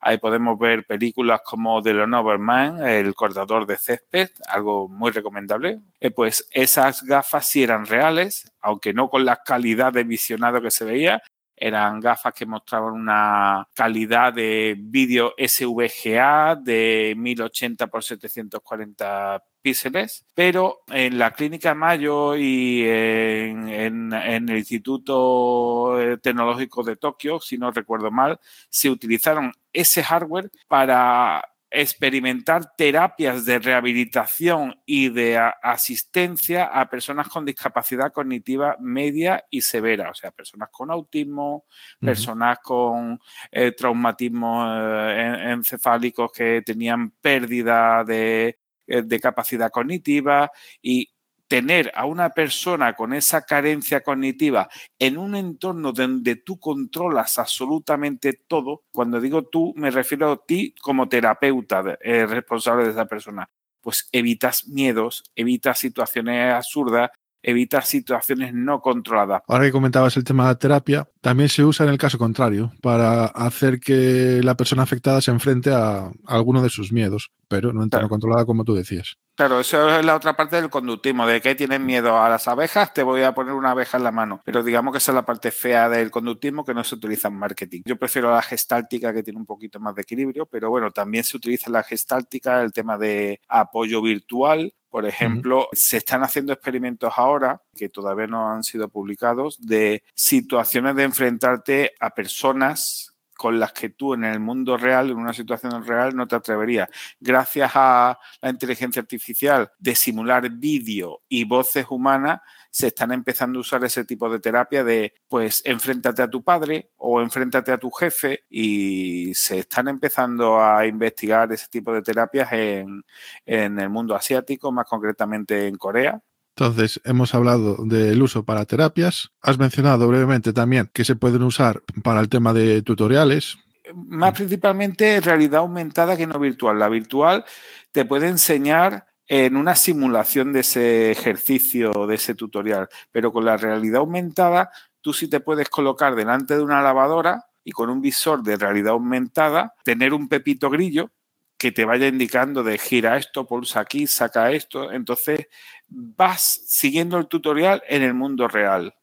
Ahí podemos ver películas como The Lone Man, El cortador de césped, algo muy recomendable. Eh, pues esas gafas sí eran reales, aunque no con la calidad de visionado que se veía, eran gafas que mostraban una calidad de vídeo SVGA de 1080 x 740 píxeles, pero en la Clínica Mayo y en, el Instituto Tecnológico de Tokio, si no recuerdo mal, se utilizaron ese hardware para experimentar terapias de rehabilitación y de asistencia a personas con discapacidad cognitiva media y severa, o sea, personas con autismo, personas con eh, traumatismos eh, encefálicos que tenían pérdida de, eh, de capacidad cognitiva y tener a una persona con esa carencia cognitiva en un entorno donde tú controlas absolutamente todo, cuando digo tú me refiero a ti como terapeuta eh, responsable de esa persona, pues evitas miedos, evitas situaciones absurdas, evitas situaciones no controladas. Ahora que comentabas el tema de la terapia, también se usa en el caso contrario, para hacer que la persona afectada se enfrente a, alguno de sus miedos, pero no entra controlada como tú decías. Claro, eso es la otra parte del conductismo, de que tienes miedo a las abejas, te voy a poner una abeja en la mano. Pero digamos que esa es la parte fea del conductismo que no se utiliza en marketing. Yo prefiero la gestáltica que tiene un poquito más de equilibrio, pero bueno, también se utiliza la gestáltica, el tema de apoyo virtual, por ejemplo, se están haciendo experimentos ahora, que todavía no han sido publicados, de situaciones de enfrentarte a personas con las que tú en el mundo real, en una situación real, no te atreverías. Gracias a la inteligencia artificial de simular vídeo y voces humanas, se están empezando a usar ese tipo de terapia de, pues, enfréntate a tu padre o enfréntate a tu jefe y se están empezando a investigar ese tipo de terapias en, en el mundo asiático, más concretamente en Corea. Entonces, hemos hablado del uso para terapias. Has mencionado brevemente también que se pueden usar para el tema de tutoriales. Más principalmente realidad aumentada que no virtual. La virtual te puede enseñar en una simulación de ese ejercicio, de ese tutorial, pero con la realidad aumentada tú sí te puedes colocar delante de una lavadora y con un visor de realidad aumentada tener un pepito grillo que te vaya indicando de gira esto, pulsa aquí, saca esto. Entonces vas siguiendo el tutorial en el mundo real.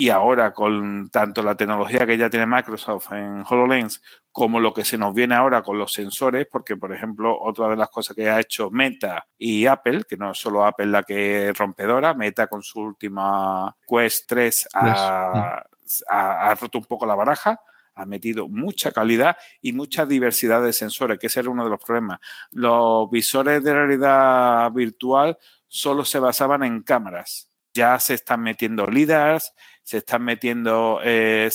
Y ahora con tanto la tecnología que ya tiene Microsoft en HoloLens como lo que se nos viene ahora con los sensores, porque por ejemplo otra de las cosas que ha hecho Meta y Apple, que no es solo Apple la que es rompedora, Meta con su última Quest 3 ha, ha roto un poco la baraja, ha metido mucha calidad y mucha diversidad de sensores, que ese era uno de los problemas. Los visores de realidad virtual solo se basaban en cámaras. Ya se están metiendo LIDARs, se están metiendo eh,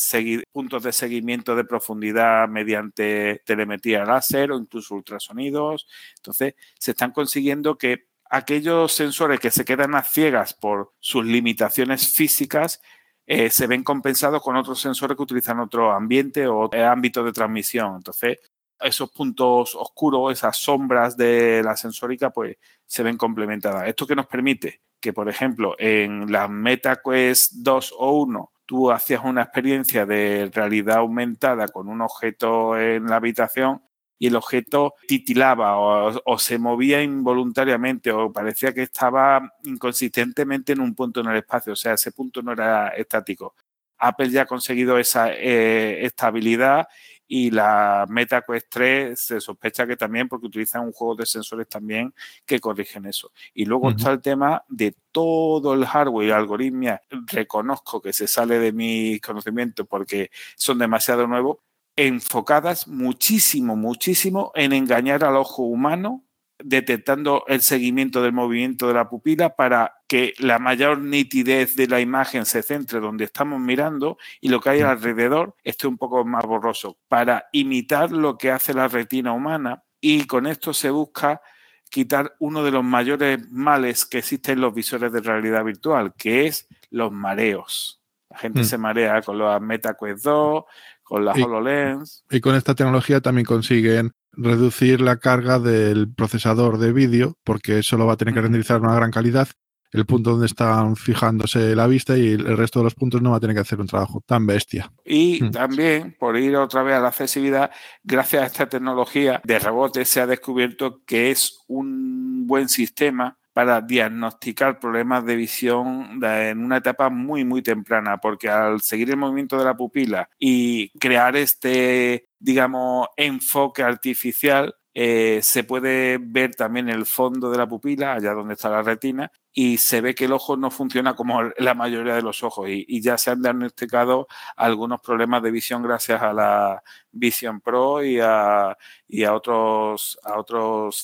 puntos de seguimiento de profundidad mediante telemetría láser o incluso ultrasonidos. Entonces, se están consiguiendo que aquellos sensores que se quedan a ciegas por sus limitaciones físicas eh, se ven compensados con otros sensores que utilizan otro ambiente o ámbito de transmisión. Entonces, esos puntos oscuros, esas sombras de la sensórica, pues se ven complementadas. ¿Esto que nos permite? Que, por ejemplo, en la MetaQuest 2 o 1, tú hacías una experiencia de realidad aumentada con un objeto en la habitación y el objeto titilaba o, se movía involuntariamente o parecía que estaba inconsistentemente en un punto en el espacio, o sea, ese punto no era estático. Apple ya ha conseguido esa eh, estabilidad y la MetaQuest 3 se sospecha que también porque utilizan un juego de sensores también que corrigen eso. Y luego está el tema de todo el hardware y algoritmia. Reconozco que se sale de mi conocimiento porque son demasiado nuevos, enfocadas muchísimo, muchísimo en engañar al ojo humano, detectando el seguimiento del movimiento de la pupila para que la mayor nitidez de la imagen se centre donde estamos mirando y lo que hay alrededor esté un poco más borroso, para imitar lo que hace la retina humana y con esto se busca quitar uno de los mayores males que existen en los visores de realidad virtual, que es los mareos. La gente mm. se marea con los MetaQuest 2, con la HoloLens. Y con esta tecnología también consiguen reducir la carga del procesador de vídeo, porque eso lo va a tener que renderizar una gran calidad. el punto donde están fijándose la vista y el resto de los puntos no va a tener que hacer un trabajo tan bestia. Y Mm. también, por ir otra vez a la accesibilidad, gracias a esta tecnología de rebote se ha descubierto que es un buen sistema para diagnosticar problemas de visión en una etapa muy, muy temprana, porque al seguir el movimiento de la pupila y crear este, digamos, enfoque artificial, eh, se puede ver también el fondo de la pupila, allá donde está la retina, y se ve que el ojo no funciona como la mayoría de los ojos y, ya se han diagnosticado algunos problemas de visión gracias a la Vision Pro y a, y a otros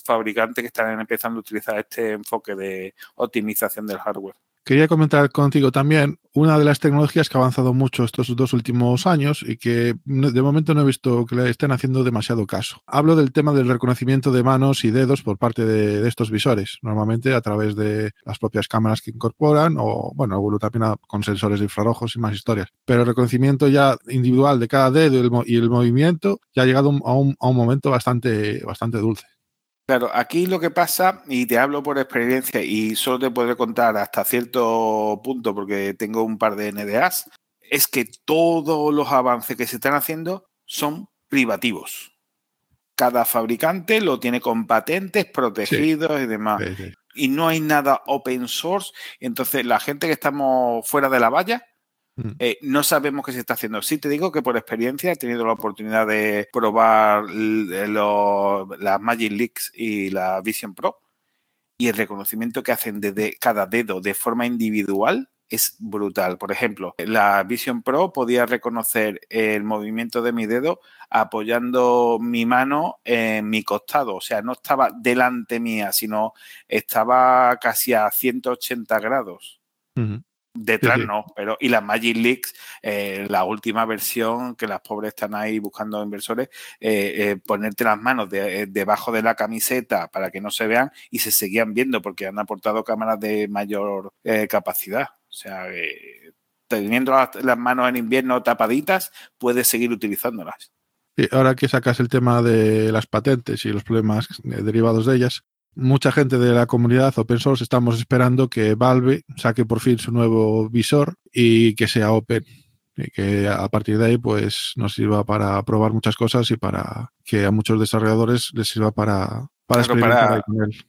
fabricantes que están empezando a utilizar este enfoque de optimización del hardware. Quería comentar contigo también una de las tecnologías que ha avanzado mucho estos dos últimos años y que de momento no he visto que le estén haciendo demasiado caso. Hablo del tema del reconocimiento de manos y dedos por parte de, estos visores, normalmente a través de las propias cámaras que incorporan o, bueno, alguno también con sensores de infrarrojos y más historias. Pero el reconocimiento ya individual de cada dedo y el, mo- y el movimiento ya ha llegado a un, a un momento bastante, bastante dulce. Claro, aquí lo que pasa, y te hablo por experiencia y solo te podré contar hasta cierto punto porque tengo un par de NDAs, es que todos los avances que se están haciendo son privativos. Cada fabricante lo tiene con patentes protegidos y demás. Sí, sí. Y no hay nada open source. Entonces, la gente que estamos fuera de la valla. Eh, no sabemos qué se está haciendo. Sí te digo que por experiencia he tenido la oportunidad de probar lo- las Magic Leaks y la Vision Pro y el reconocimiento que hacen desde cada dedo de forma individual es brutal. Por ejemplo, la Vision Pro podía reconocer el movimiento de mi dedo apoyando mi mano en mi costado. O sea, no estaba delante mía, sino estaba casi a 180 grados. Detrás Sí, sí. no, pero y las Magic Leaks, eh, la última versión que las pobres están ahí buscando inversores, eh, eh, ponerte las manos de- debajo de la camiseta para que no se vean y se seguían viendo porque han aportado cámaras de mayor capacidad. O sea, teniendo las, las manos en invierno tapaditas, puedes seguir utilizándolas. Ahora que sacas el tema de las patentes y los problemas derivados de ellas, mucha gente de la comunidad open source estamos esperando que Valve saque por fin su nuevo visor y que sea open. Y que a partir de ahí pues nos sirva para probar muchas cosas y para que a muchos desarrolladores les sirva para, para Claro, experimentar con él.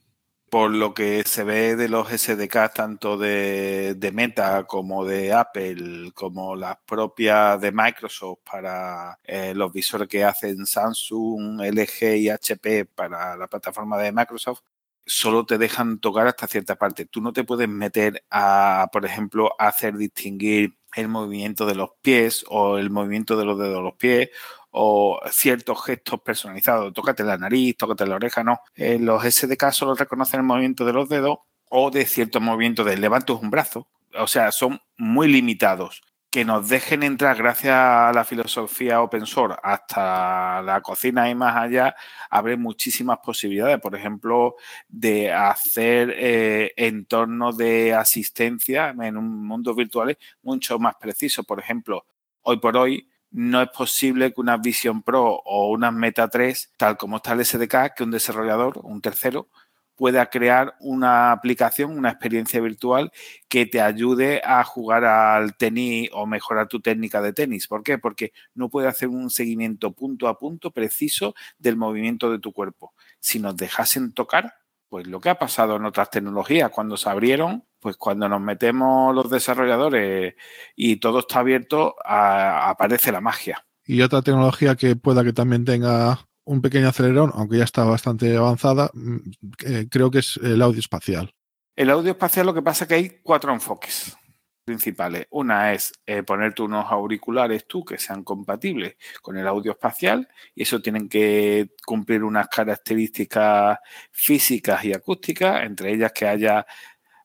por lo que se ve de los SDK tanto de, de Meta como de Apple, como las propias de Microsoft para eh, los visores que hacen Samsung, LG y HP para la plataforma de Microsoft, solo te dejan tocar hasta cierta parte. Tú no te puedes meter a, por ejemplo, a hacer distinguir el movimiento de los pies o el movimiento de los dedos de los pies o ciertos gestos personalizados. Tócate la nariz, tócate la oreja, no. Eh, los SDK solo reconocen el movimiento de los dedos o de ciertos movimientos de levantas un brazo. O sea, son muy limitados. Que nos dejen entrar gracias a la filosofía open source hasta la cocina y más allá, abre muchísimas posibilidades. Por ejemplo, de hacer eh, entornos de asistencia en un mundo virtual mucho más preciso. Por ejemplo, hoy por hoy no es posible que una Vision Pro o una Meta 3, tal como está el SDK, que un desarrollador, un tercero, pueda crear una aplicación, una experiencia virtual que te ayude a jugar al tenis o mejorar tu técnica de tenis. ¿Por qué? Porque no puede hacer un seguimiento punto a punto preciso del movimiento de tu cuerpo. Si nos dejasen tocar, pues lo que ha pasado en otras tecnologías, cuando se abrieron, pues cuando nos metemos los desarrolladores y todo está abierto, aparece la magia. Y otra tecnología que pueda que también tenga un pequeño acelerón, aunque ya está bastante avanzada, mm, eh, creo que es el audio espacial. El audio espacial lo que pasa es que hay cuatro enfoques principales. Una es eh, ponerte unos auriculares tú que sean compatibles con el audio espacial y eso tienen que cumplir unas características físicas y acústicas, entre ellas que haya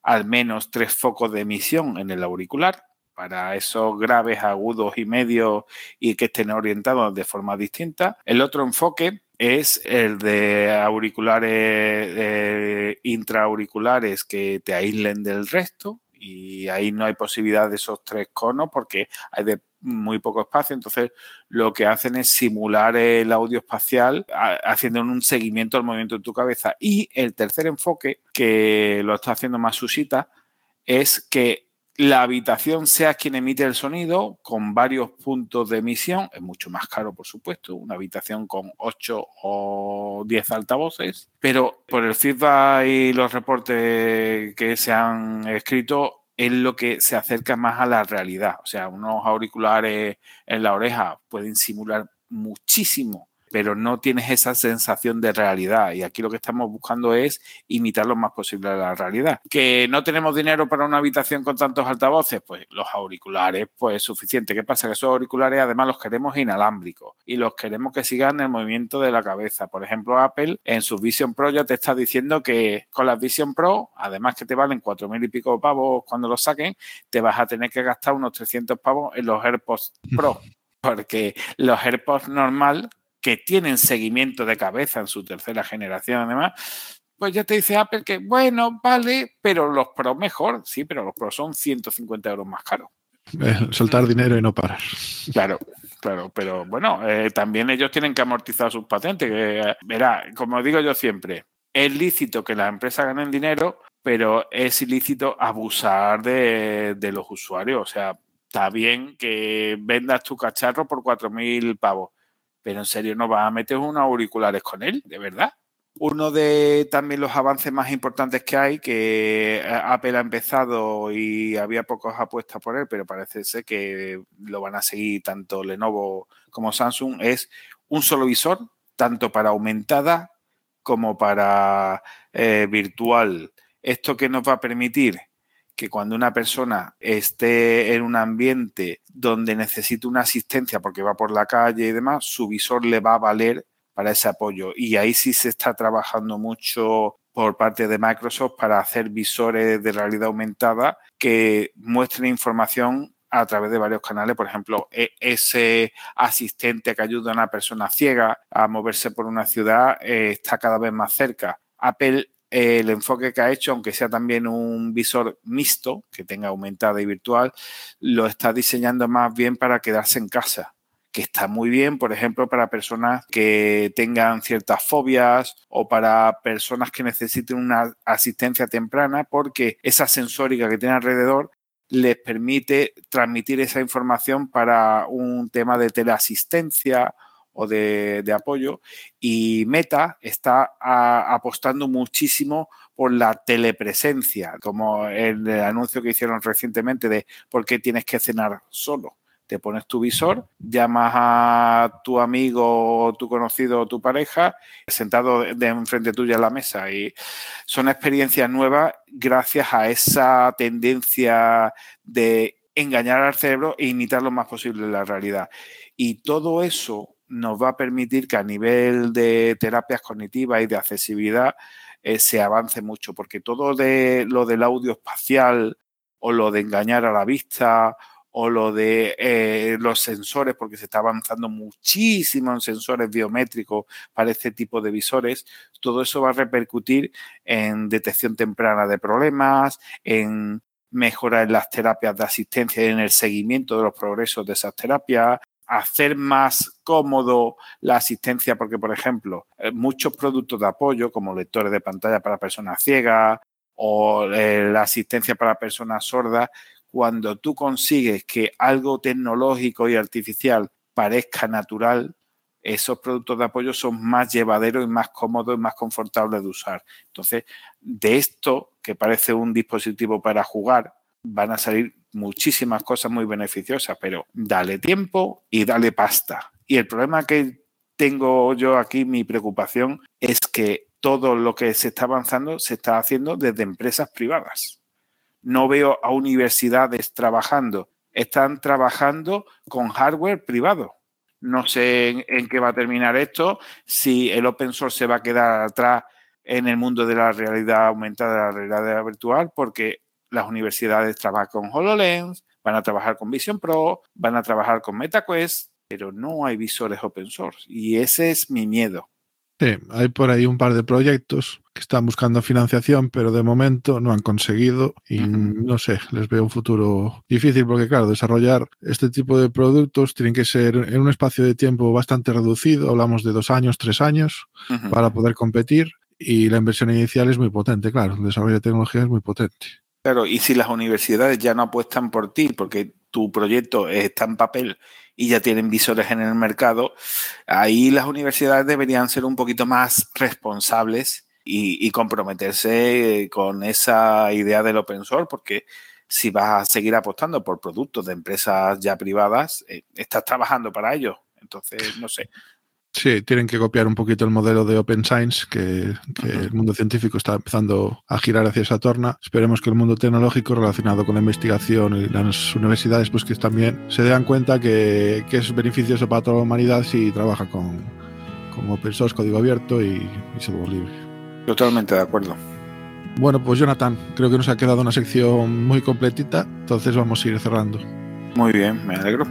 al menos tres focos de emisión en el auricular para esos graves, agudos y medios y que estén orientados de forma distinta. El otro enfoque es el de auriculares eh, intraauriculares que te aíslen del resto y ahí no hay posibilidad de esos tres conos porque hay de muy poco espacio, entonces lo que hacen es simular el audio espacial haciendo un seguimiento al movimiento de tu cabeza. Y el tercer enfoque, que lo está haciendo Masushita, es que la habitación sea quien emite el sonido con varios puntos de emisión. Es mucho más caro, por supuesto, una habitación con 8 o 10 altavoces, pero por el feedback y los reportes que se han escrito, es lo que se acerca más a la realidad. O sea, unos auriculares en la oreja pueden simular muchísimo pero no tienes esa sensación de realidad. Y aquí lo que estamos buscando es imitar lo más posible a la realidad. Que no tenemos dinero para una habitación con tantos altavoces, pues los auriculares, pues es suficiente. ¿Qué pasa? Que esos auriculares además los queremos inalámbricos y los queremos que sigan el movimiento de la cabeza. Por ejemplo, Apple en su Vision Pro ya te está diciendo que con las Vision Pro, además que te valen cuatro mil y pico pavos cuando los saquen, te vas a tener que gastar unos 300 pavos en los AirPods Pro. Porque los AirPods normal que tienen seguimiento de cabeza en su tercera generación, además, pues ya te dice Apple que, bueno, vale, pero los Pro mejor, sí, pero los Pro son 150 euros más caros. Eh, soltar dinero y no parar. Claro, claro, pero bueno, eh, también ellos tienen que amortizar sus patentes. Que, verá, como digo yo siempre, es lícito que las empresas ganen dinero, pero es ilícito abusar de, de los usuarios. O sea, está bien que vendas tu cacharro por 4.000 pavos, pero en serio no vas a meter unos auriculares con él, de verdad. Uno de también los avances más importantes que hay, que eh, Apple ha empezado y había pocas apuestas por él, pero parece ser que lo van a seguir tanto Lenovo como Samsung, es un solo visor, tanto para aumentada como para eh, virtual. ¿Esto que nos va a permitir? Que cuando una persona esté en un ambiente donde necesite una asistencia porque va por la calle y demás, su visor le va a valer para ese apoyo. Y ahí sí se está trabajando mucho por parte de Microsoft para hacer visores de realidad aumentada que muestren información a través de varios canales. Por ejemplo, e, ese asistente que ayuda a una persona ciega a moverse por una ciudad eh, está cada vez más cerca. Apple el enfoque que ha hecho, aunque sea también un visor mixto, que tenga aumentada y virtual, lo está diseñando más bien para quedarse en casa que está muy bien, por ejemplo, para personas que tengan ciertas fobias o para personas que necesiten una asistencia temprana, porque esa sensórica que tiene alrededor les permite transmitir esa información para un tema de teleasistencia o de, apoyo. Y Meta está apostando muchísimo por la telepresencia, como el anuncio que hicieron recientemente de por qué tienes que cenar solo. Te pones tu visor, llamas a tu amigo, tu conocido o tu pareja sentado de enfrente tuya en la mesa. Y son experiencias nuevas gracias a esa tendencia de engañar al cerebro e imitar lo más posible la realidad. Y todo eso nos va a permitir que a nivel de terapias cognitivas y de accesibilidad eh, se avance mucho, porque todo de, lo del audio espacial o lo de engañar a la vista o lo de eh, los sensores, porque se está avanzando muchísimo en sensores biométricos para este tipo de visores, todo eso va a repercutir en detección temprana de problemas, en mejora en las terapias de asistencia y en el seguimiento de los progresos de esas terapias, hacer más cómodo la asistencia, porque, por ejemplo, eh, muchos productos de apoyo, como lectores de pantalla para personas ciegas o eh, la asistencia para personas sordas, cuando tú consigues que algo tecnológico y artificial parezca natural, esos productos de apoyo son más llevaderos y más cómodos y más confortables de usar. Entonces, de esto, que parece un dispositivo para jugar, van a salir muchísimas cosas muy beneficiosas, pero dale tiempo y dale pasta. Y el problema que tengo yo aquí, mi preocupación, es que todo lo que se está avanzando se está haciendo desde empresas privadas. No veo a universidades trabajando, están trabajando con hardware privado. No sé en, qué va a terminar esto, si el open source se va a quedar atrás en el mundo de la realidad aumentada, la realidad virtual, porque las universidades trabajan con HoloLens, van a trabajar con Vision Pro, van a trabajar con MetaQuest, pero no hay visores open source. Y ese es mi miedo. Sí, hay por ahí un par de proyectos que están buscando financiación, pero de momento no han conseguido y no sé, les veo un futuro difícil porque claro, desarrollar este tipo de productos tienen que ser en un espacio de tiempo bastante reducido, hablamos de dos años, tres años, para poder competir y la inversión inicial es muy potente, claro, el desarrollo de tecnología es muy potente. Claro, y si las universidades ya no apuestan por ti porque tu proyecto está en papel y ya tienen visores en el mercado, ahí las universidades deberían ser un poquito más responsables y, y comprometerse con esa idea del open source, porque si vas a seguir apostando por productos de empresas ya privadas, eh, estás trabajando para ellos. Entonces, no sé. Sí, tienen que copiar un poquito el modelo de Open Science, que, que el mundo científico está empezando a girar hacia esa torna. Esperemos que el mundo tecnológico relacionado con la investigación y las universidades, pues que también se den cuenta que, que es beneficioso para toda la humanidad si trabaja con, con Open Source, código abierto y, y software libre. Totalmente de acuerdo. Bueno, pues Jonathan, creo que nos ha quedado una sección muy completita, entonces vamos a ir cerrando. Muy bien, me alegro.